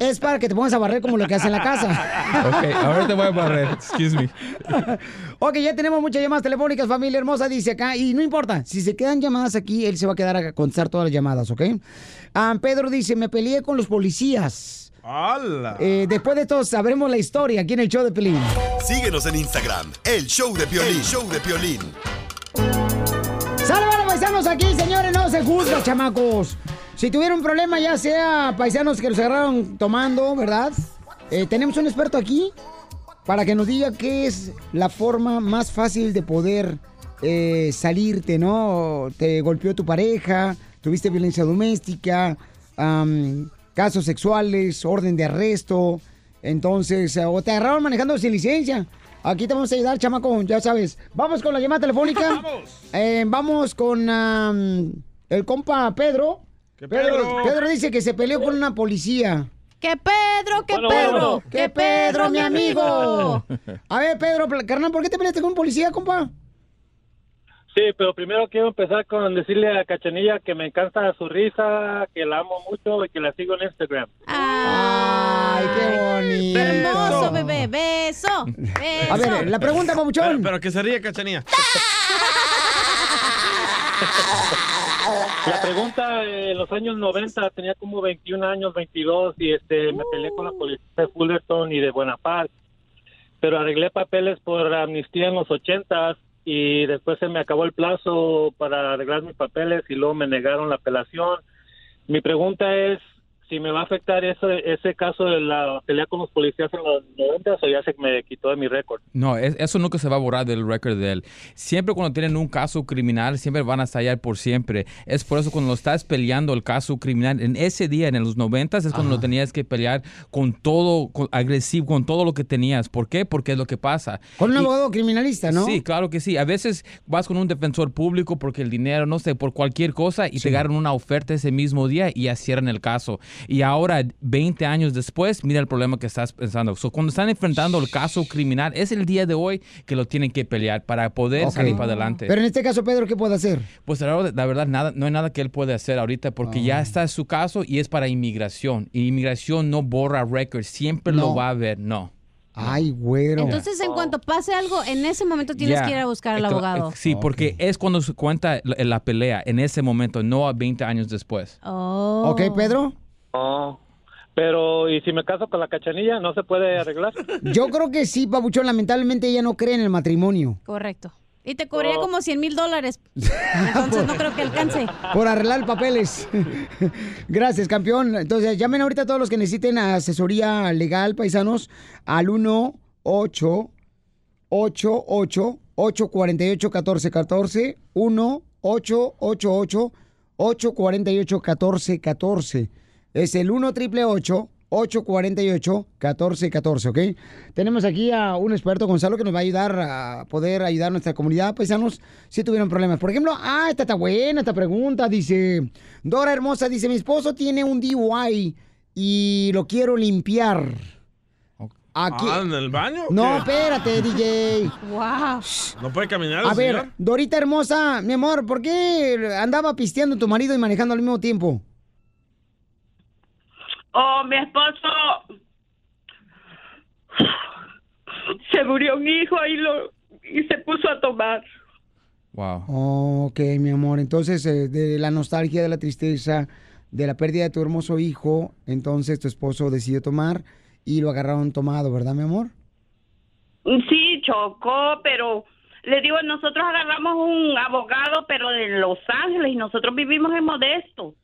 es para que te pongas a barrer como lo que hace en la casa. Ok, ahora te voy a barrer, excuse me. ok, ya tenemos muchas llamadas telefónicas, familia hermosa, dice acá. Y no importa, si se quedan llamadas aquí, él se va a quedar a contestar todas las llamadas, ¿ok? Ah, Pedro dice, me peleé con los policías. ¡Hala! Eh, después de esto sabremos la historia aquí en el show de Pelín. Síguenos en Instagram, el show de Piolín. El show de Piolín. Se juzga, chamacos. Si tuvieron un problema, ya sea paisanos que los agarraron tomando, ¿verdad? Eh, tenemos un experto aquí para que nos diga qué es la forma más fácil de poder eh, salirte, ¿no? Te golpeó tu pareja, tuviste violencia doméstica, casos sexuales, orden de arresto. Entonces, eh, o te agarraron manejando sin licencia. Aquí te vamos a ayudar, chamaco, ya sabes. Vamos con la llamada telefónica. Eh, vamos con am, el compa Pedro. Pedro, Pedro? dice que se peleó con una policía. ¡Que Pedro, que Bueno, Pedro! bueno. ¡Que Pedro, mi amigo! A ver, Pedro, carnal, ¿por qué te peleaste con un policía, compa? Sí, pero primero quiero empezar con decirle a Cachanilla que me encanta su risa, que la amo mucho y que la sigo en Instagram. ¡Ay, qué bonito! Hermoso, bebé, beso. beso. A ver, la pregunta, papuchón. Pero, pero que se ría, cachanía. La pregunta, en los años 90 tenía como 21 años, 22, y este me peleé con la policía de Fullerton y de Buena Paz, pero arreglé papeles por amnistía en los 80 y después se me acabó el plazo para arreglar mis papeles y luego me negaron la apelación. Mi pregunta es si me va a afectar ese, ese caso de la pelea con los policías en los 90 o ya se me quitó de mi récord. No, es- eso nunca se va a borrar del récord de él. Siempre cuando tienen un caso criminal, siempre van a estallar por siempre. Es por eso cuando estás peleando el caso criminal, en ese día, en los 90, es cuando lo tenías que pelear con todo, con- agresivo, con todo lo que tenías. ¿Por qué? Porque es lo que pasa. Con un Y- abogado criminalista, ¿no? Sí, claro que sí. A veces vas con un defensor público porque el dinero, no sé, por cualquier cosa y te agarran una oferta ese mismo día y ya cierran el caso. Y ahora, 20 años después, mira el problema que estás pensando. So, cuando están enfrentando el caso criminal, es el día de hoy que lo tienen que pelear para poder salir para adelante. Pero en este caso, Pedro, ¿qué puede hacer? Pues la verdad, la verdad, nada, no hay nada que él puede hacer ahorita porque ya está su caso y es para inmigración. Y inmigración no borra records, siempre No. lo va a ver, no. Ay, güero. Entonces, en cuanto pase algo, en ese momento tienes que ir a buscar al abogado. eh, Sí, porque es cuando se cuenta la, la pelea, en ese momento, no a 20 años después. Oh. Ok, Pedro. No. Pero, ¿y si me caso con la cachanilla? ¿No se puede arreglar? Yo creo que sí, Pabuchón. Lamentablemente ella no cree en el matrimonio. Correcto. Y te cobraría Oh. como 100 mil dólares. Entonces no creo que alcance. Por arreglar papeles. Gracias, campeón. Entonces, llamen ahorita a todos los que necesiten asesoría legal, paisanos, al 1 8 8 8 848 1414 1 8 8 8 848 1414 Es el 1 triple 848 1414 ¿ok? Tenemos aquí a un experto, Gonzalo, que nos va a ayudar a poder ayudar a nuestra comunidad, paisanos, si tuvieron problemas. Por ejemplo, ah, esta está buena, esta pregunta, dice, Dora Hermosa, dice, mi esposo tiene un DUI y lo quiero limpiar. Aquí. Ah, ¿en el baño? No, qué? espérate, DJ. Wow. ¿No puede caminar A ver? Dorita hermosa, mi amor, ¿por qué andaba pisteando tu marido y manejando al mismo tiempo? Oh, mi esposo se murió un hijo y lo y se puso a tomar. Wow. Ok, mi amor. Entonces, eh, de la nostalgia, de la tristeza, de la pérdida de tu hermoso hijo, entonces tu esposo decidió tomar y lo agarraron tomado, ¿verdad, mi amor? Sí, chocó, pero le digo, nosotros agarramos un abogado, pero de Los Ángeles y nosotros vivimos en Modesto.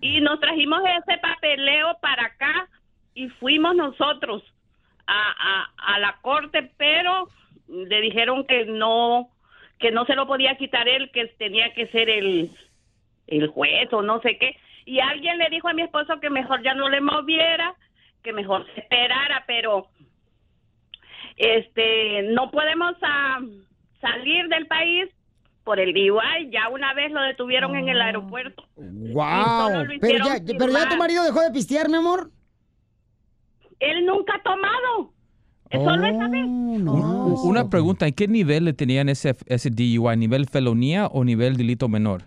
Y nos trajimos ese papeleo para acá y fuimos nosotros a, a, a la corte, pero le dijeron que no, que no se lo podía quitar él, que tenía que ser el, el juez o no sé qué. Y alguien le dijo a mi esposo que mejor ya no le moviera, que mejor se esperara, pero este no podemos ah, salir del país por el DUI. Ya una vez lo detuvieron en el aeropuerto. ¡Wow! lo Pero ya, pero ya tu marido dejó de pistear, mi amor. Él nunca ha tomado. Solo esa vez. U- Una pregunta, ¿en qué nivel le tenían ese, ese DUI? ¿Nivel felonía o nivel delito menor?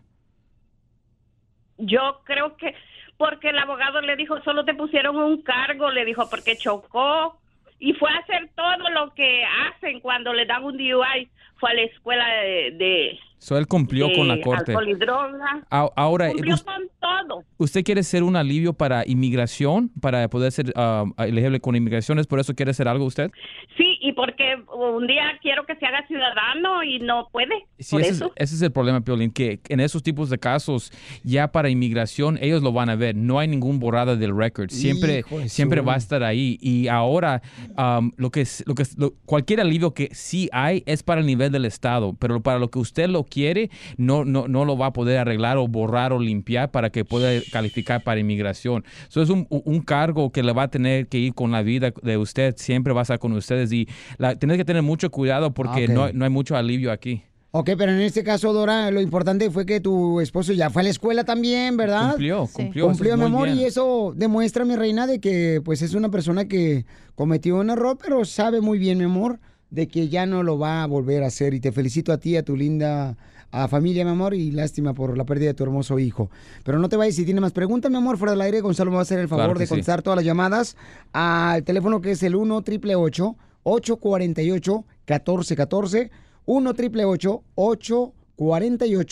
Yo creo que porque el abogado le dijo, solo te pusieron un cargo, le dijo, porque chocó y fue a hacer todo lo que hacen cuando le dan un DUI. Fue a la escuela de, de, So, él cumplió con la corte. alcohol y droga. Ahora, Cumplió us- con todo. ¿usted quiere ser un alivio para inmigración, para poder ser ah, elegible con inmigraciones? ¿Por eso quiere hacer algo usted? Sí, y porque un día quiero que se haga ciudadano y no puede. Sí, por ese, eso. Es, ese es el problema, Piolín, que en esos tipos de casos, ya para inmigración, ellos lo van a ver. No hay ningún borrada del record. Siempre, Hijo siempre va a estar ahí. Y ahora, um, lo que es, lo que es- lo- cualquier alivio que sí hay es para el nivel del Estado, pero para lo que usted lo quiere, no, no, no lo va a poder arreglar o borrar o limpiar para que pueda calificar para inmigración. Eso es un, un cargo que le va a tener que ir con la vida de usted. Siempre va a estar con ustedes y la, tienes que tener mucho cuidado porque Ok. no, hay- no hay mucho alivio aquí. Ok, pero en este caso, Dora, lo importante fue que tu esposo ya fue a la escuela también, ¿verdad? Cumplió, Sí. cumplió. Cumplió, mi amor, bien. y eso demuestra, mi reina, de que pues es una persona que cometió un error, pero sabe muy bien, mi amor, de que ya no lo va a volver a hacer. Y te felicito a ti, a tu linda a familia, mi amor, y lástima por la pérdida de tu hermoso hijo. Pero no te vayas, si tiene más preguntas, mi amor, fuera del aire, Gonzalo me va a hacer el favor Claro de sí. contestar todas las llamadas al teléfono que es el 1 888 848 1414 1 888 848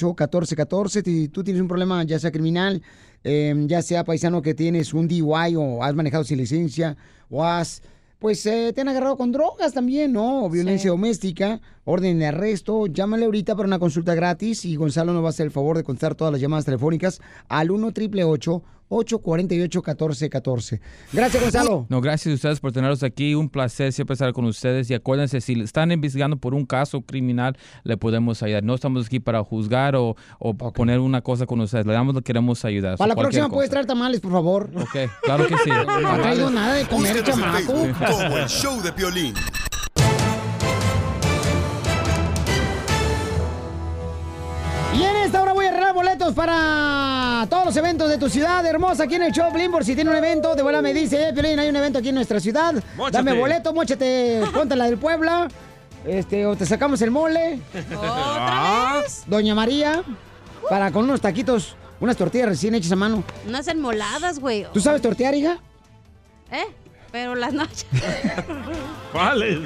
1414 Si tú tienes un problema, ya sea criminal, eh, ya sea paisano que tienes un DUI o has manejado sin licencia o has, pues eh, te han agarrado con drogas también, ¿no? O violencia doméstica, orden de arresto. Llámale ahorita para una consulta gratis y Gonzalo nos va a hacer el favor de contestar todas las llamadas telefónicas al 1 888 848 1414 Gracias, Gonzalo. No, gracias a ustedes por tenerlos aquí. Un placer siempre estar con ustedes. Y acuérdense, si están investigando por un caso criminal, le podemos ayudar. No estamos aquí para juzgar o, o poner una cosa con ustedes. Le damos lo que queremos ayudar. Para la próxima puedes traer tamales, por favor. Ok, claro que sí. No ha traído nada de comer, chamaco. Como el show de Piolín. Y en esta hora voy a arreglar boletos para a todos los eventos de tu ciudad hermosa aquí en el show, Piolín, por si tiene un evento. De vuelta me dice, eh, Piolín, hay un evento aquí en nuestra ciudad. Móchate. Dame boleto, móchate, ponte la del Puebla. Este, o te sacamos el mole. ¿Otra vez? Doña María, para con unos taquitos, unas tortillas recién hechas a mano. Unas enmoladas, güey. ¿Tú sabes tortear, hija? ¿Eh? Pero las noches. ¿Cuáles?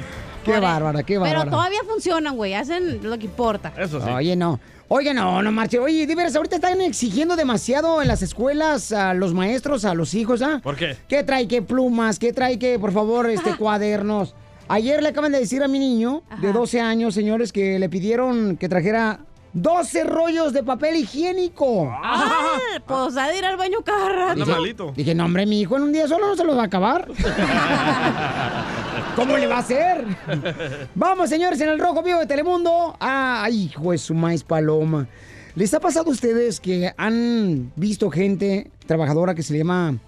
Qué bárbara, qué bárbara. Pero todavía funcionan, güey. Hacen lo que importa. Eso sí. Oye, no. Oye, no, no marche. Oye, de veras, ahorita están exigiendo demasiado en las escuelas a los maestros, a los hijos, ¿ah? ¿Por qué? ¿Qué trae? ¿Qué plumas? ¿Qué trae? ¿Qué, por favor, este, cuadernos? Ayer le acaban de decir a mi niño de 12 años, señores, que le pidieron que trajera 12 rollos de papel higiénico. Ah, pues ha de ir al baño cada rato. Anda malito. Dije, no, hombre, mi hijo en un día solo no se los va a acabar. ¿Cómo le va a hacer? Vamos, señores, en el Rojo Vivo de Telemundo. Ay, hijo de su maíz paloma. ¿Les ha pasado a ustedes que han visto gente trabajadora que se le llama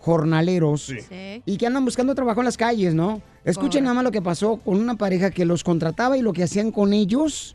jornaleros Sí. y que andan buscando trabajo en las calles, ¿no? Escuchen nada más lo que pasó con una pareja que los contrataba y lo que hacían con ellos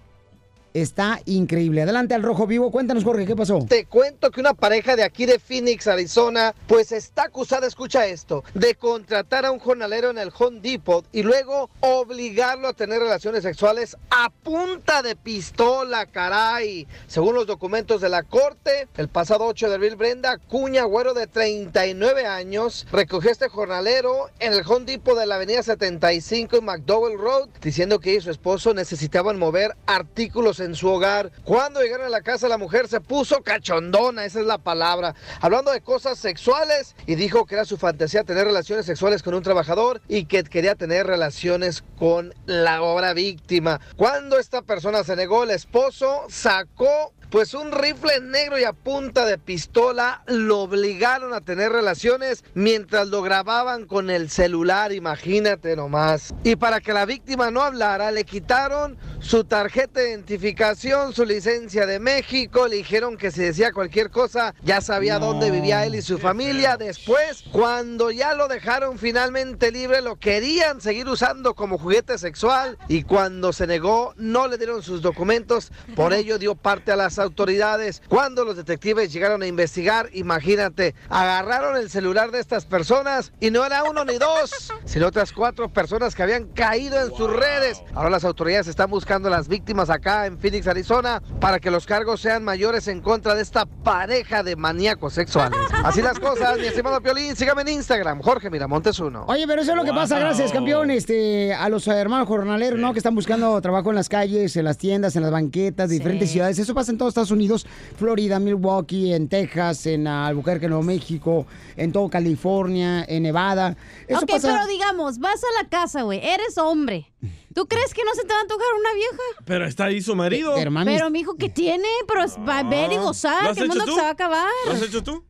está increíble. Adelante al Rojo Vivo. Cuéntanos, Jorge, ¿qué pasó? Te cuento que una pareja de aquí de Phoenix, Arizona, pues está acusada, escucha esto, de contratar a un jornalero en el Home Depot y luego obligarlo a tener relaciones sexuales a punta de pistola, caray. Según los documentos de la corte, el pasado 8 de abril, Brenda Cuña, güero de 39 años, recogió a este jornalero en el Home Depot de la avenida 75 en McDowell Road, diciendo que ella y su esposo necesitaban mover artículos en su hogar. Cuando llegaron a la casa, la mujer se puso cachondona, esa es la palabra, hablando de cosas sexuales y dijo que era su fantasía tener relaciones sexuales con un trabajador y que quería tener relaciones con la obra víctima. Cuando esta persona se negó, el esposo sacó pues un rifle negro y a punta de pistola lo obligaron a tener relaciones mientras lo grababan con el celular, imagínate nomás. Y para que la víctima no hablara, le quitaron su tarjeta de identificación, su licencia de México, le dijeron que si decía cualquier cosa ya sabía dónde vivía él y su familia. Después, cuando ya lo dejaron finalmente libre, lo querían seguir usando como juguete sexual y cuando se negó no le dieron sus documentos, por ello dio parte a las autoridades. Cuando los detectives llegaron a investigar, imagínate, agarraron el celular de estas personas y no era uno ni dos, sino otras cuatro personas que habían caído en sus redes. Ahora las autoridades están buscando a las víctimas acá en Phoenix, Arizona, para que los cargos sean mayores en contra de esta pareja de maníacos sexuales. Así las cosas, mi estimado Piolín, sígame en Instagram, Jorge Miramontes uno. Oye, pero eso es lo que pasa, gracias, campeón, este, a los hermanos jornaleros, ¿no? Que están buscando trabajo en las calles, en las tiendas, en las banquetas de diferentes ciudades. Eso pasa en todo Estados Unidos, Florida, Milwaukee, en Texas, en Albuquerque, Nuevo México, en todo California, en Nevada. Eso ok, pasa... pero digamos, vas a la casa, güey, eres hombre. ¿Tú crees que no se te va a antojar una vieja? Pero está ahí su marido. Pero mi hijo, ¿qué tiene? Pero es va a ver y ¿Lo gozar, que el mundo se va a acabar. ¿Lo has hecho tú?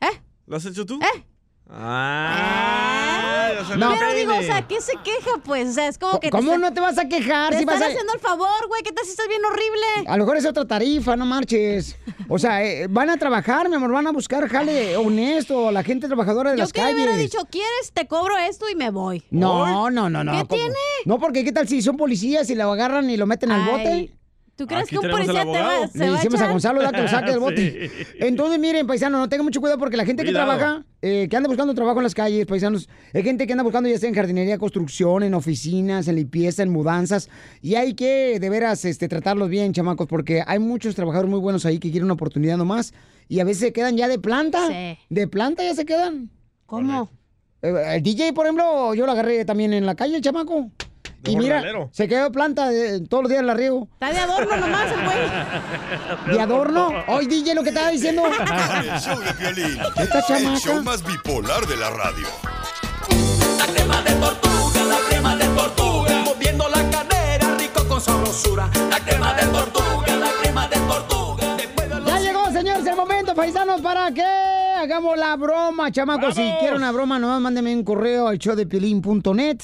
¿Eh? ¿Lo has hecho tú? ¿Eh? Ah, le Pero digo, o sea, ¿qué se queja, pues? O sea, es como que... ¿Cómo no te vas a quejar Te si vas están a- haciendo el favor, güey. ¿Qué tal si estás bien horrible? A lo mejor es otra tarifa, no marches. O sea, eh, van a trabajar, mi amor, van a buscar jale honesto, la gente trabajadora de Yo las que le calles. hubiera dicho, ¿quieres? Te cobro esto y me voy. No, no, no, no. ¿Qué ¿cómo? tiene? No, porque ¿qué tal si son policías y lo agarran y lo meten al bote? ¿Tú crees Aquí que un policía te va, se Le va a decimos a echar? Gonzalo ya que lo saque del bote. Entonces, miren, paisano, no tengan mucho cuidado porque la gente que trabaja, eh, que anda buscando trabajo en las calles, paisanos, hay gente que anda buscando ya sea en jardinería, construcción, en oficinas, en limpieza, en mudanzas, y hay que de veras este, tratarlos bien, chamacos, porque hay muchos trabajadores muy buenos ahí que quieren una oportunidad nomás, y a veces se quedan ya de planta. Sí. De planta ya se quedan. ¿Cómo? Eh, El DJ, por ejemplo, yo lo agarré también en la calle, el chamaco. Y mira, se quedó de planta, eh, todos los días la riego. Está de adorno nomás el güey. ¿De adorno? Hoy DJ lo que estaba diciendo. El show de. Esta El show más bipolar de la radio. La crema de tortuga, moviendo la cadera, rico con sabrosura. La crema de tortuga, la crema de tortuga. Después de los Ya llegó, señores, el momento, paisanos, para que hagamos la broma, chamacos. Si quieren una broma, nomás mándenme un correo al showdepiolín.net.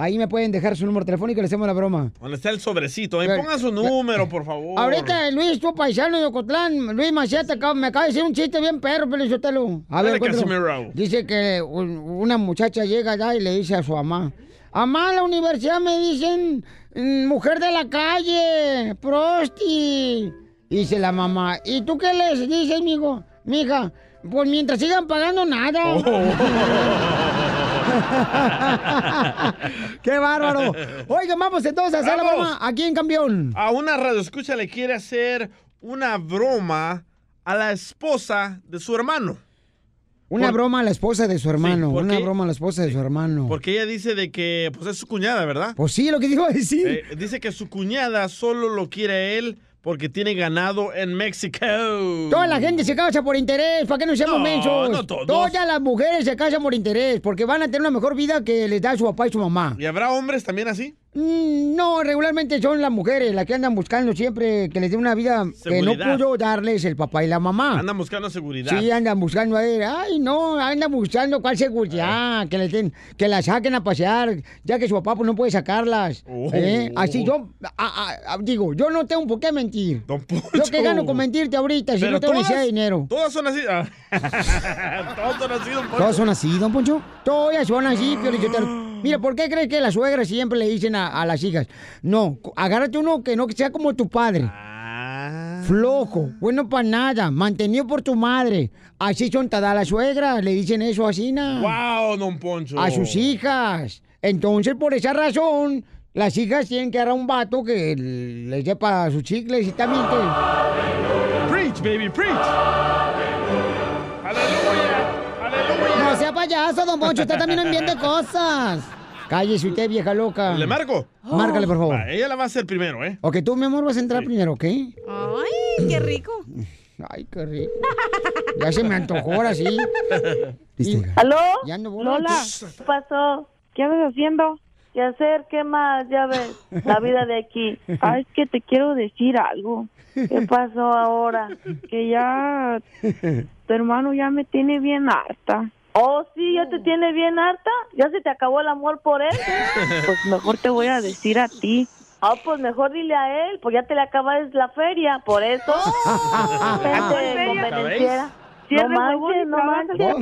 Ahí me pueden dejar su número telefónico y le hacemos la broma. ¿Dónde está el sobrecito? Eh, ponga su número, por favor. Ahorita, Luis, tu paisano de Ocotlán, Luis Maceta, me acaba de decir un chiste bien perro, Pelizotelo. A Dale, cuéntalo. Casimiro. Dice que un- una muchacha llega allá y le dice a su mamá, Amá, la universidad me dicen mm, mujer de la calle, prosti. Dice la mamá, ¿y tú qué les dices, amigo? Mija, pues mientras sigan pagando nada. ¡Qué bárbaro! Oigan, vamos entonces a hacer la broma aquí en Campeón. A una radio escucha le quiere hacer una broma a la esposa de su hermano. Una Por- broma a la esposa de su hermano. ¿por una broma a la esposa de su hermano. Porque ella dice de que pues es su cuñada, ¿verdad? Pues sí, lo que dijo decir. Eh, dice que su cuñada solo lo quiere a él porque tiene ganado en México. Toda la gente se casa por interés, ¿para qué nos seamos No, mensos? no todos. Todas las mujeres se casan por interés, porque van a tener una mejor vida que les da su papá y su mamá. ¿Y habrá hombres también así? Mm, no, regularmente son las mujeres las que andan buscando siempre que les dé una vida que no pudo darles el papá y la mamá. Andan buscando seguridad. Sí, andan buscando a ver, ay no, andan buscando cuál seguridad, que les den, que las saquen a pasear, ya que su papá pues, no puede sacarlas. Oh. ¿eh? Así yo, a- a- a- digo, yo no tengo por qué mentir. Yo que gano con mentirte ahorita, si Pero no tengo todas- necesidad de dinero. Todas son así. Ah. todas son así, don Poncho. Todos son así, don Poncho. Todas son así, Pio Lichotero. Mira, ¿por qué crees que las suegras siempre le dicen a, a las hijas? No, agárrate uno que no sea como tu padre. Ah. Flojo, bueno para nada, mantenido por tu madre. Así son todas las suegras, le dicen eso así, ¿no? ¡Wow, don Poncho! A sus hijas. Entonces, por esa razón, las hijas tienen que agarrar un vato que les sepa sus chicles y también que... Preach, baby, preach. Sea payaso, don Poncho, usted también no enviando cosas. Cállese usted, vieja loca. ¿Le marco? Márcale, por favor. Va, ella la va a hacer primero, ¿eh? Ok, tú, mi amor, vas a entrar primero, ¿ok? Ay, qué rico. Ay, qué rico. Ya se me antojó ahora sí. ¿Aló? Ya borracho. Lola, ¿qué pasó? ¿Qué andas haciendo? ¿Qué hacer? ¿Qué más? Ya ves, la vida de aquí. Ay, es que te quiero decir algo. ¿Qué pasó ahora? Que ya tu hermano ya me tiene bien harta. Oh, sí, ya te tiene bien harta. ¿Ya se te acabó el amor por él? Pues mejor te voy a decir a ti. Ah, pues mejor dile a él, pues ya te le acabas la feria, por eso. Gente convenenciera. No manches, no manches.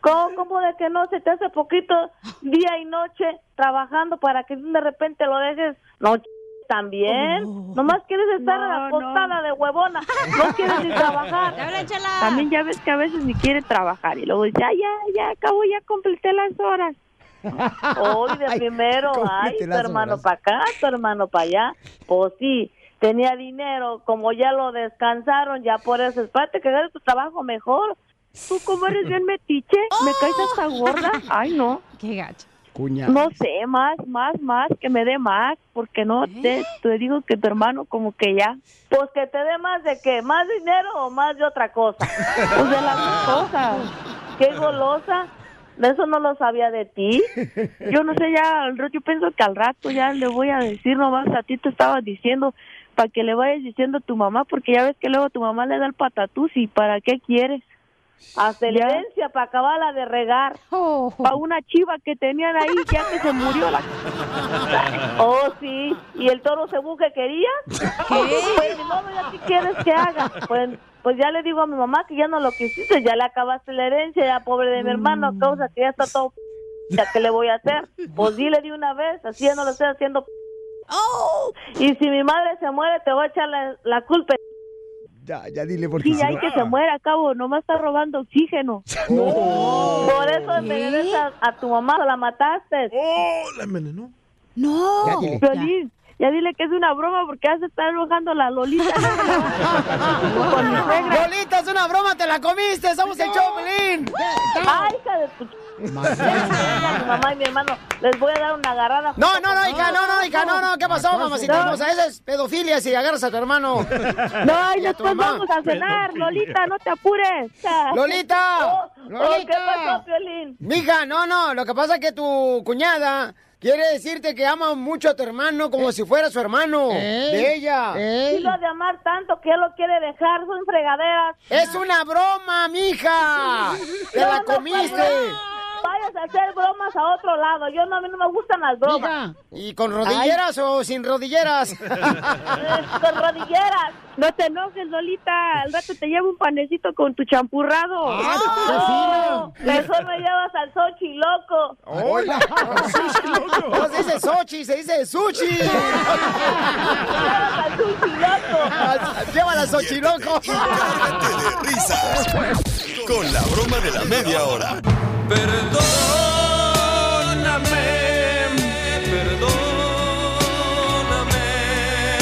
¿Cómo, ¿Cómo de que no se te hace poquito día y noche trabajando para que de repente lo dejes? No, también. Nomás quieres estar acostada de huevona. No quieres ni trabajar. También ya ves que a veces ni quiere trabajar y luego dice, ya, ya, ya, acabo, ya completé las horas. Hoy de primero, ay, tu hermano para acá, tu hermano para allá. Pues sí, tenía dinero, como ya lo descansaron, ya por eso, espérate que hagas tu trabajo mejor. Tú como eres bien metiche, me caes hasta gorda. Ay, no. Qué gacho. Cuña. No sé, más, más, más, que me dé más, porque no te, te digo que tu hermano como que ya. Pues que te dé más de qué, más dinero o más de otra cosa. Pues de las dos cosas. Qué golosa. De eso no lo sabía de ti. Yo no sé, ya, al rato- yo pienso que al rato ya le voy a decir nomás, a ti te estaba diciendo, para que le vayas diciendo a tu mamá, porque ya ves que luego tu mamá le da el patatús y ¿para qué quieres? Hasta herencia para acabarla de regar. Para una chiva que tenían ahí ya que se murió la... Oh, sí. ¿Y el toro cebú que quería? Pues ni modo, ya qué quieres que haga. Pues, pues ya le digo a mi mamá que ya no lo quisiste, ya le acabaste la herencia, ya pobre de mi hermano, a causa que ya está todo... ¿Ya qué le voy a hacer? Pues dile de una vez, así ya no lo estoy haciendo... Y si mi madre se muere, te voy a echar la, la culpa. Ya, ya dile porque Sí, si hay no- que se muera, a cabo, nomás está robando oxígeno. Por eso envenenaste a, a tu mamá, la mataste. ¡Oh, la envenenó! No, Ya dile. Piolín, ya dile que es una broma porque ya se está enojando la Lolita. Con mi suegra. Lolita, es una broma, te la comiste, somos el Choplin. Ay, hija de tu... Mi mamá y mi hermano, les voy a dar una agarrada. No, no, no, hija, no, no, hija, no, no, ¿qué pasó, No. mamacita hermosa? Esa es pedofilia si agarras a tu hermano. No, y Y después vamos a cenar, Lolita, no te apures. ¡Lolita! Oh, oh. ¿Qué pasó, Piolín? Mija, no, no, lo que pasa es que tu cuñada quiere decirte que ama mucho a tu hermano como si fuera su hermano de ella. Sí lo ha de amar tanto que él lo quiere dejar, son fregaderas. Es una broma, mija. Te la no, comiste. Pues, vayas a hacer bromas a otro lado. Yo no, a mí no me gustan las bromas. ¿Y con rodilleras o sin rodilleras? con rodilleras. No te enojes, Lolita. Al rato te llevo un panecito con tu champurrado. Ah, no, mejor me llevas al Sochi, loco. Hola. No se dice Sochi, se dice Sushi. Llévala al Sochi, loco. Cárgate de risas con la broma de la media hora.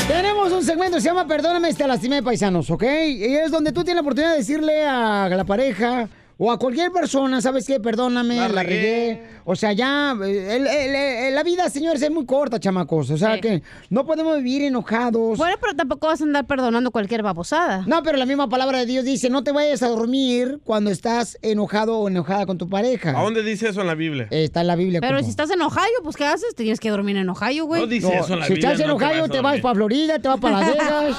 Tenemos un segmento que se llama Perdóname te lastimé, paisanos, ¿ok? Y es donde tú tienes la oportunidad de decirle a la pareja o a cualquier persona, ¿sabes qué? Perdóname, La la, regué. O sea, ya, eh, el- el- el- la vida, señores, es muy corta, chamacos. O sea, que no podemos vivir enojados. Bueno, pero tampoco vas a andar perdonando cualquier babosada. No, pero la misma palabra de Dios dice, no te vayas a dormir cuando estás enojado o enojada con tu pareja. ¿A dónde dice eso en la Biblia? Está en la Biblia. Pero si estás en Ohio, pues ¿qué haces? Tienes que dormir en Ohio, güey. No dice eso en la si Biblia, estás en no te Ohio, vas te vas dormir. para Florida, te vas para Las Vegas,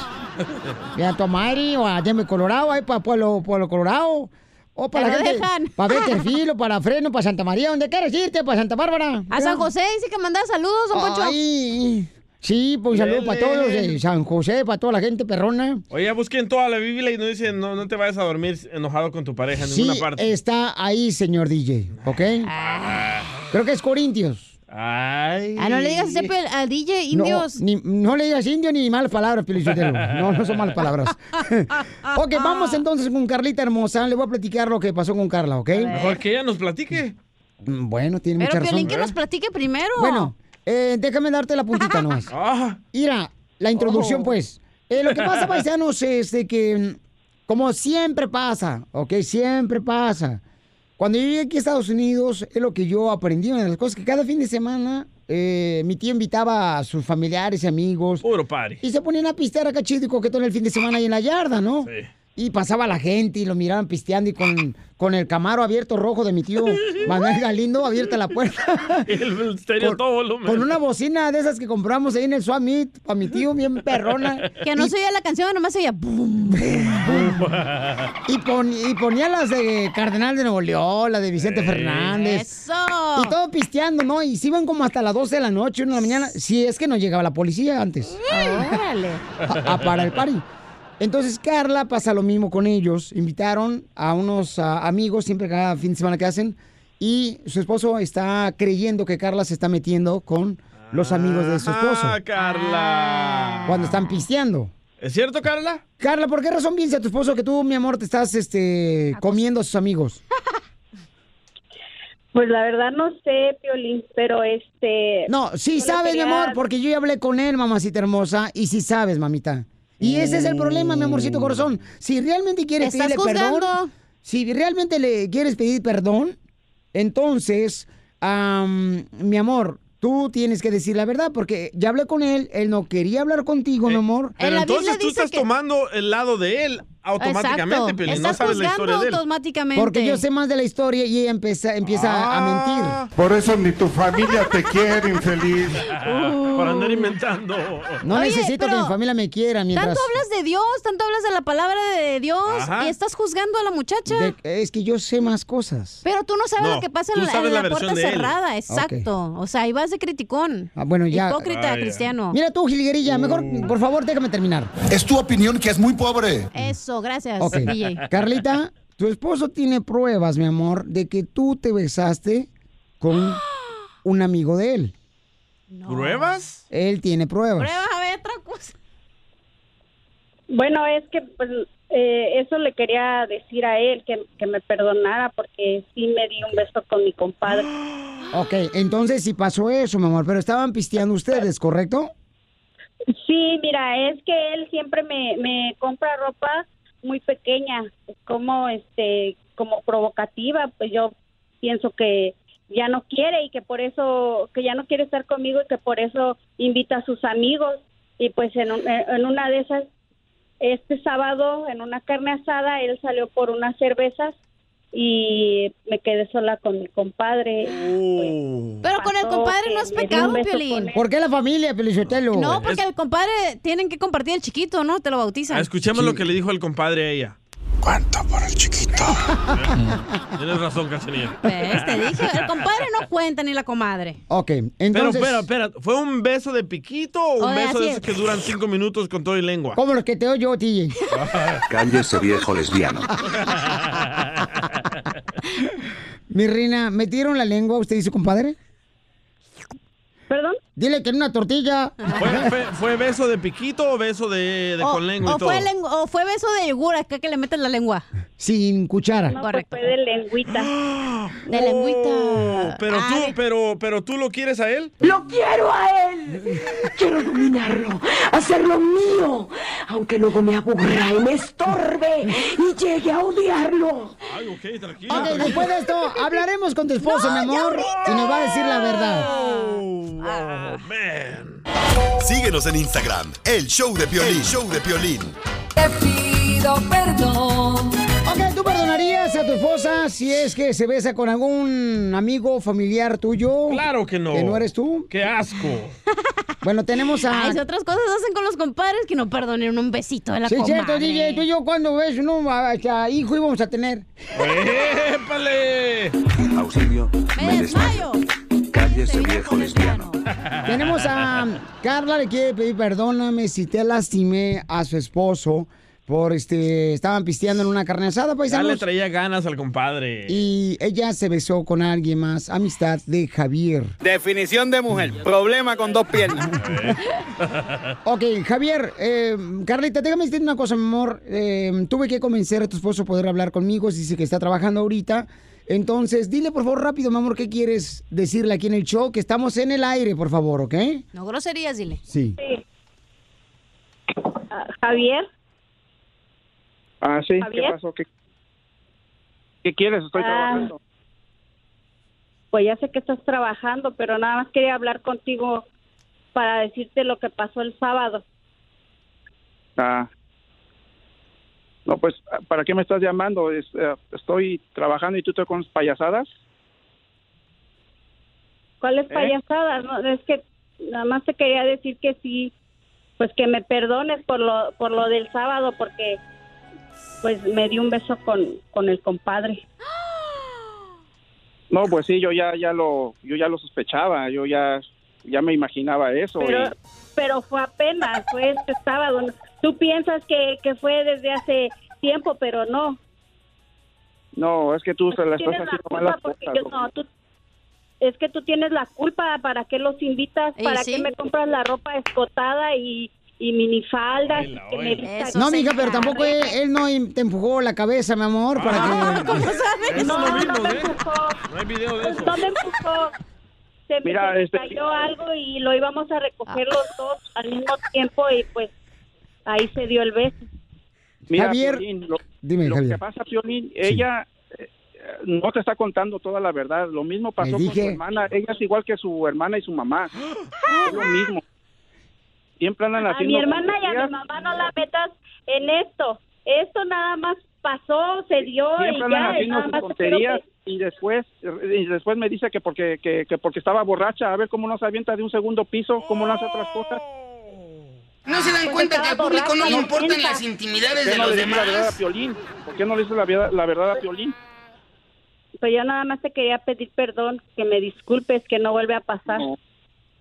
y a Tomari o a Denver, Colorado, ahí para Pueblo, Pueblo Colorado. O para Te la gente, dejan. para Betterfield, o para Fresno, para Santa María, donde quieras irte, para Santa Bárbara. A San José dice que mandar saludos, don Poncho. Ay, sí, pues saludos para todos los de San José, para toda la gente perrona. Oye, ya busqué en toda la Biblia y no dice no, no te vayas a dormir enojado con tu pareja en Sí, ninguna parte. está ahí, señor DJ, ¿ok? Creo que es Corintios. Ay. Ah, no le digas al DJ indios. No, ni- no le digas indio ni malas palabras, Pelichotelo. No, no son malas palabras. ok, vamos entonces con Carlita hermosa. Le voy a platicar lo que pasó con Carla, ¿ok? Mejor que ella nos platique. Mm, Bueno, tiene mucha Pero razón. Piolín, que nos platique primero. Bueno, eh, déjame darte la puntita nomás. Ah. Mira, la introducción, Oh. pues. Eh, lo que pasa, paisanos, es de que, mm, como siempre pasa, ¿ok? Siempre pasa. Cuando yo llegué aquí a Estados Unidos, es lo que yo aprendí, una de las cosas que cada fin de semana eh, mi tío invitaba a sus familiares y amigos. Puro party. Y se ponían a pistear acá chido y coquetón el fin de semana ahí en la yarda, ¿no? Y pasaba la gente y lo miraban pisteando y con, con el camaro abierto rojo de mi tío Manuel Galindo abierta la puerta. El estéreo a todo volumen. Con una bocina de esas que compramos ahí en el Swap Meet para mi tío, bien perrona. Que no Y- se oía la canción, nomás se oía. bum, Y, pon- y ponía las de Cardenal de Nuevo León, la de Vicente Fernández. ¡Eso! Y todo pisteando, ¿no? Y se iban como hasta las 12 de la noche, una de la mañana, si es que no llegaba la policía antes. Órale. A, a para el party. Entonces Carla pasa lo mismo con ellos. Invitaron a unos ah, amigos siempre cada fin de semana que hacen. Y su esposo está creyendo que Carla se está metiendo con los amigos de su esposo. Ah, Carla. Cuando están pisteando. ¿Es cierto, Carla? Carla, ¿por qué razón piensa tu esposo que tú, mi amor, te estás este, comiendo a sus amigos? Pues la verdad no sé, Piolín, pero este... No, sí sabes, mi amor, porque yo ya hablé con él, mamacita hermosa, y sí sabes, mamita. Y ese es el problema, mi amorcito corazón. Si realmente quieres pedirle perdón, si realmente le quieres pedir perdón, entonces, am, mi amor, tú tienes que decir la verdad, porque ya hablé con él, él no quería hablar contigo, mi amor. Pero entonces tú estás tomando el lado de él automáticamente. Piolín. No Estás sabes la historia de él. automáticamente. Porque yo sé más de la historia y ella empieza, empieza Ah. a mentir. Por eso ni tu familia te quiere, infeliz. Para andar inventando. No Oye, necesito que pero mi familia me quiera mientras... Tanto hablas de Dios, tanto hablas de la palabra de Dios Ajá. y estás juzgando a la muchacha. De- es que yo sé más cosas. Pero tú no sabes No, lo que pasa en la, sabes en la la versión puerta cerrada, exacto. O sea, ahí vas de criticón. Ah, bueno, ya. Hipócrita, cristiano. Mira tú, Gilguerilla, mejor, por favor, déjame terminar. Es tu opinión que es muy pobre. Eso, gracias, Ok. DJ. Carlita, tu esposo tiene pruebas, mi amor, de que tú te besaste con un amigo de él. ¿Pruebas? Él tiene pruebas. Prueba a ver otra cosa. Bueno, es que pues eh, eso le quería decir a él, que, que me perdonara porque sí me di un beso con mi compadre. Ok, entonces sí pasó eso, mi amor, pero estaban pisteando ustedes, ¿correcto? Sí, mira, es que él siempre me, me compra ropa muy pequeña, como este, como provocativa, pues yo pienso que ya no quiere y que por eso, que ya no quiere estar conmigo y que por eso invita a sus amigos. Y pues en, un- en una de esas, este sábado en una carne asada, él salió por unas cervezas y me quedé sola con mi compadre. Pero con el compadre no es pecado, Piolín. ¿Por qué la familia, Pelichotelo? No, porque el compadre tienen que compartir el chiquito, ¿no? Te lo bautizan. Ah, Escuchemos lo que le dijo el compadre a ella. ¿Cuánto por el chiquito? Tienes razón, Cachanilla. ¿Ves? Te dije, el compadre no cuenta ni la comadre. Ok, Pero, entonces... espera, espera. ¿Fue un beso de piquito o un Oye, beso de esos es. que duran cinco minutos con todo y lengua? Como los que te oyo yo, TJ. Cállese viejo lesbiano. Mi reina, ¿metieron la lengua usted y su compadre? ¿Perdón? Dile que en una tortilla. ¿Fue, fue, fue beso de piquito o beso de, de O, con lengua o y todo? fue lengu- o fue beso de yogur acá que le meten la lengua. Sin cuchara. No, pues fue de lengüita. De lengüita. Oh, pero tú, pero, pero tú lo quieres a él. ¡Lo quiero a él! Quiero dominarlo, hacerlo mío, aunque luego me aburra y me estorbe y llegue a odiarlo. Ay, ok, tranquilo. Ok, después de esto hablaremos con tu esposo, mi amor, y nos va a decir la verdad. Oh, man. Síguenos en Instagram, el show de Piolín, show de Piolín. Te pido perdón. Ok, ¿tú perdonarías a tu esposa si es que se besa con algún amigo familiar tuyo? Claro que no. ¿Que no eres tú? ¡Qué asco! Bueno, tenemos a... Ay, si otras cosas hacen con los compadres que no perdonen un besito de la Sí, comadre. cierto, DJ, tú y yo cuando ves, no, hasta hijo íbamos a tener. ¡Épale! Auxilio, me desmayo. Cállese viejo lesbiano. Tenemos a Carla, le quiere pedir perdóname si te lastimé a su esposo por este, estaban pisteando en una carne asada, Ya le paisanos. traía ganas al compadre. Y ella se besó con alguien más, amistad de Javier. Definición de mujer, problema con dos piernas. Ok, Javier, eh, Carlita, déjame decirte una cosa, mi amor. Eh, tuve que convencer a tu esposo a poder hablar conmigo. Dice que está trabajando ahorita. Entonces, dile por favor rápido, mi amor, qué quieres decirle aquí en el show. Que estamos en el aire, por favor, ¿ok? No groserías, dile. Sí. Ah, Javier, Ah, sí, ¿qué Javier. pasó? ¿Qué, qué quieres? Estoy Ah. trabajando. pues ya sé que estás trabajando, pero nada más quería hablar contigo para decirte lo que pasó el sábado. Ah. No, pues, ¿para qué me estás llamando? Es, eh, estoy trabajando y tú te con payasadas. ¿Cuál es ¿Eh? payasada? No, es que nada más te quería decir que sí, pues que me perdones por lo por lo del sábado porque pues me di un beso con con el compadre. No, pues sí, yo ya, ya lo, yo ya lo sospechaba, yo ya, ya me imaginaba eso. Pero y- pero fue apenas, fue este sábado. Tú piensas que, que fue desde hace tiempo, pero no. no, es que tú se la estás Tienes la haciendo mal las culpa porque cosas. yo no, tú es que tú tienes la culpa, ¿para qué los invitas? ¿Para sí. qué me compras la ropa escotada y, y minifaldas? y que me No, mija, pero tampoco él, él no te empujó la cabeza, mi amor, para que... ¿Cómo sabes? No, me ¿eh? empujó. No hay video de eso. No me empujó. Se me, Mira, se me este- cayó algo y lo íbamos a recoger los dos al mismo tiempo y pues ahí se dio el beso. Mira, Javier, Piolín, lo, dime, lo Javier. que pasa, Piolín, ella eh, eh, no te está contando toda la verdad. Lo mismo pasó con su hermana. Ella es igual que su hermana y su mamá. Es lo mismo. Siempre andan A mi hermana y a mi mamá no la metas en esto. Esto nada más pasó, se dio Siempre y andan ya. y haciendo nada más tonterías y después y después me dice que porque que, que porque estaba borracha, a ver cómo no se avienta de un segundo piso, cómo no hace otras cosas. ¿No se dan Pues cuenta que al público no le importan las intimidades ¿Por qué de no los le dice la verdad a demás? Piolín? ¿Por qué no le dice la verdad, la verdad a Piolín? Pues yo nada más te quería pedir perdón, que me disculpes, que no vuelve a pasar. No.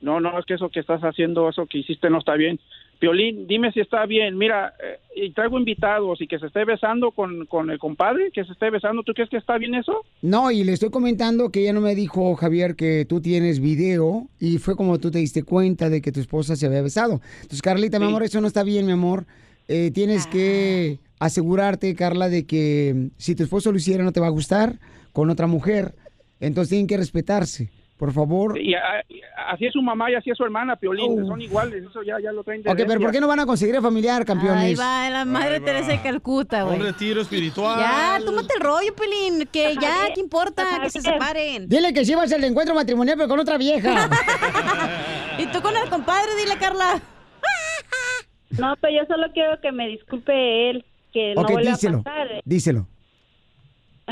No, no, es que eso que estás haciendo, eso que hiciste no está bien. Piolín, dime si está bien. Mira, eh, y traigo invitados y que se esté besando con, con el compadre, que se esté besando. ¿Tú crees que está bien eso? No, y le estoy comentando que ella no me dijo, Javier, que tú tienes video y fue como tú te diste cuenta de que tu esposa se había besado. Entonces, Carlita, mi amor, eso no está bien, mi amor. Eh, tienes que asegurarte, Carla, de que si tu esposo lo hiciera no te va a gustar con otra mujer. Entonces tienen que respetarse, por favor. Y, a- así es su mamá y así es su hermana, Piolín. Oh. Son iguales, eso ya, ya lo traen de Ok, pero ¿por qué no van a conseguir a familiar, Ahí campeones? va, la madre Ahí. Teresa de Calcuta, güey. Un retiro espiritual. Ya, tómate el rollo, Pelín, que ya, ¿qué importa? Que se separen. Dile que sí vas al encuentro matrimonial, pero con otra vieja. Y tú con el compadre, dile, Carla. No, pero yo solo quiero que me disculpe él, que no ok, vuelva díselo. a pasar. Díselo.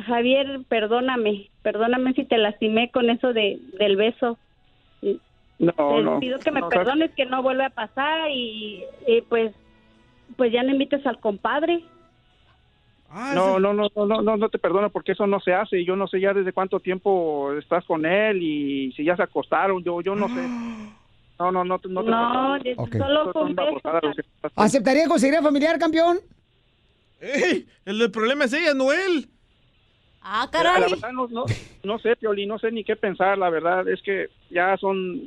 Javier, perdóname, perdóname si te lastimé con eso de del beso. No, te no. pido que me No, perdones, que no vuelva a pasar y, y, pues pues ya no invites al compadre. No, no, no, no, no, no, no te perdono porque eso no se hace. Yo no sé ya desde cuánto tiempo estás con él y si ya se acostaron. Yo, yo no sé. No, no, no, te- no te No, perdono. Ok. solo haciendo. ¿Aceptaría conseguir familiar, campeón? ¡Ey! El del problema es ella, no él. Ah, La verdad no, no, no sé, Pioli, no sé ni qué pensar. La verdad es que ya son,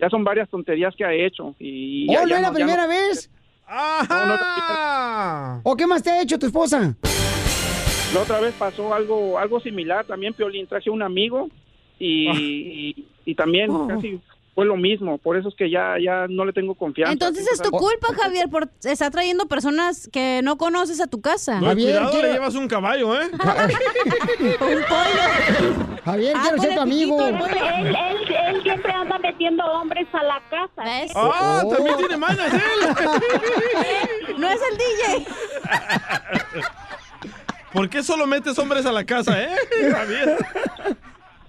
ya son varias tonterías que ha hecho. Y ya- ¿Oh, no es la primera vez? No, primera- ¿O qué más te ha hecho tu esposa? La otra vez pasó algo algo similar también, Piolín, traje un amigo y, y, y también casi fue lo mismo, por eso es que ya ya no le tengo confianza. Entonces es tu culpa, Javier, por estar trayendo personas que no conoces a tu casa. No, cuidado, le llevas un caballo, ¿eh? un pollo. Javier, Ah, quiero ser tu amigo. Él, él, él, siempre anda metiendo hombres a la casa. ¡Ah! Oh. También tiene manas él. No es el DJ. ¿Por qué solo metes hombres a la casa, eh? Javier.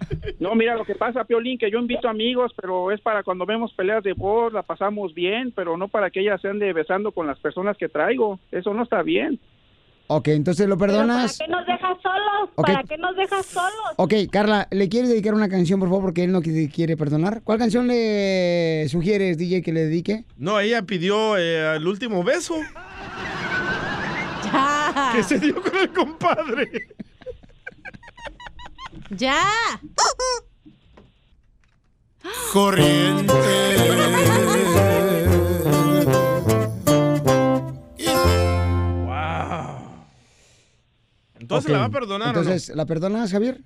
No, mira, lo que pasa, Piolín, que yo invito amigos, pero es para cuando vemos peleas de box, la pasamos bien, pero no para que ellas se ande besando con las personas que traigo. Eso no está bien. Ok, entonces lo perdonas. ¿Para qué nos dejas solos? Ok. ¿Para qué nos dejas solos? Ok, Carla, ¿le quieres dedicar una canción, por favor, porque él no qui- quiere perdonar? ¿Cuál canción le sugieres, DJ, que le dedique? No, ella pidió eh, el último beso. Que se dio con el compadre. ¡Ya! Corriente. Wow. Entonces la va a perdonar, ¿o no? Entonces, ¿la perdonas, Javier?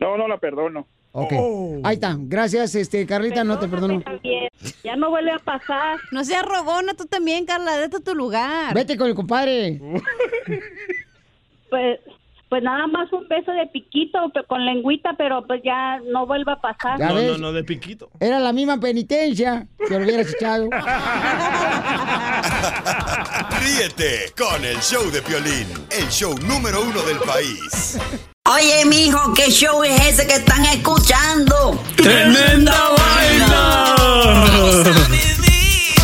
No, no la perdono. Ok. Oh. Ahí está. Gracias, este, Carlita, no te perdono. Ya no vuelve a pasar. No seas rogona tú también, Carla. Vete a tu lugar. Vete con el compadre. Pues, pues nada más un beso de piquito con lengüita, pero pues ya no vuelve a pasar. No, ves. no, no, de piquito. Era la misma penitencia que lo hubieras echado. Ríete con el show de Piolín, el show número uno del país. Oye, mijo, ¿qué show es ese que están escuchando? ¡Tremenda vaina!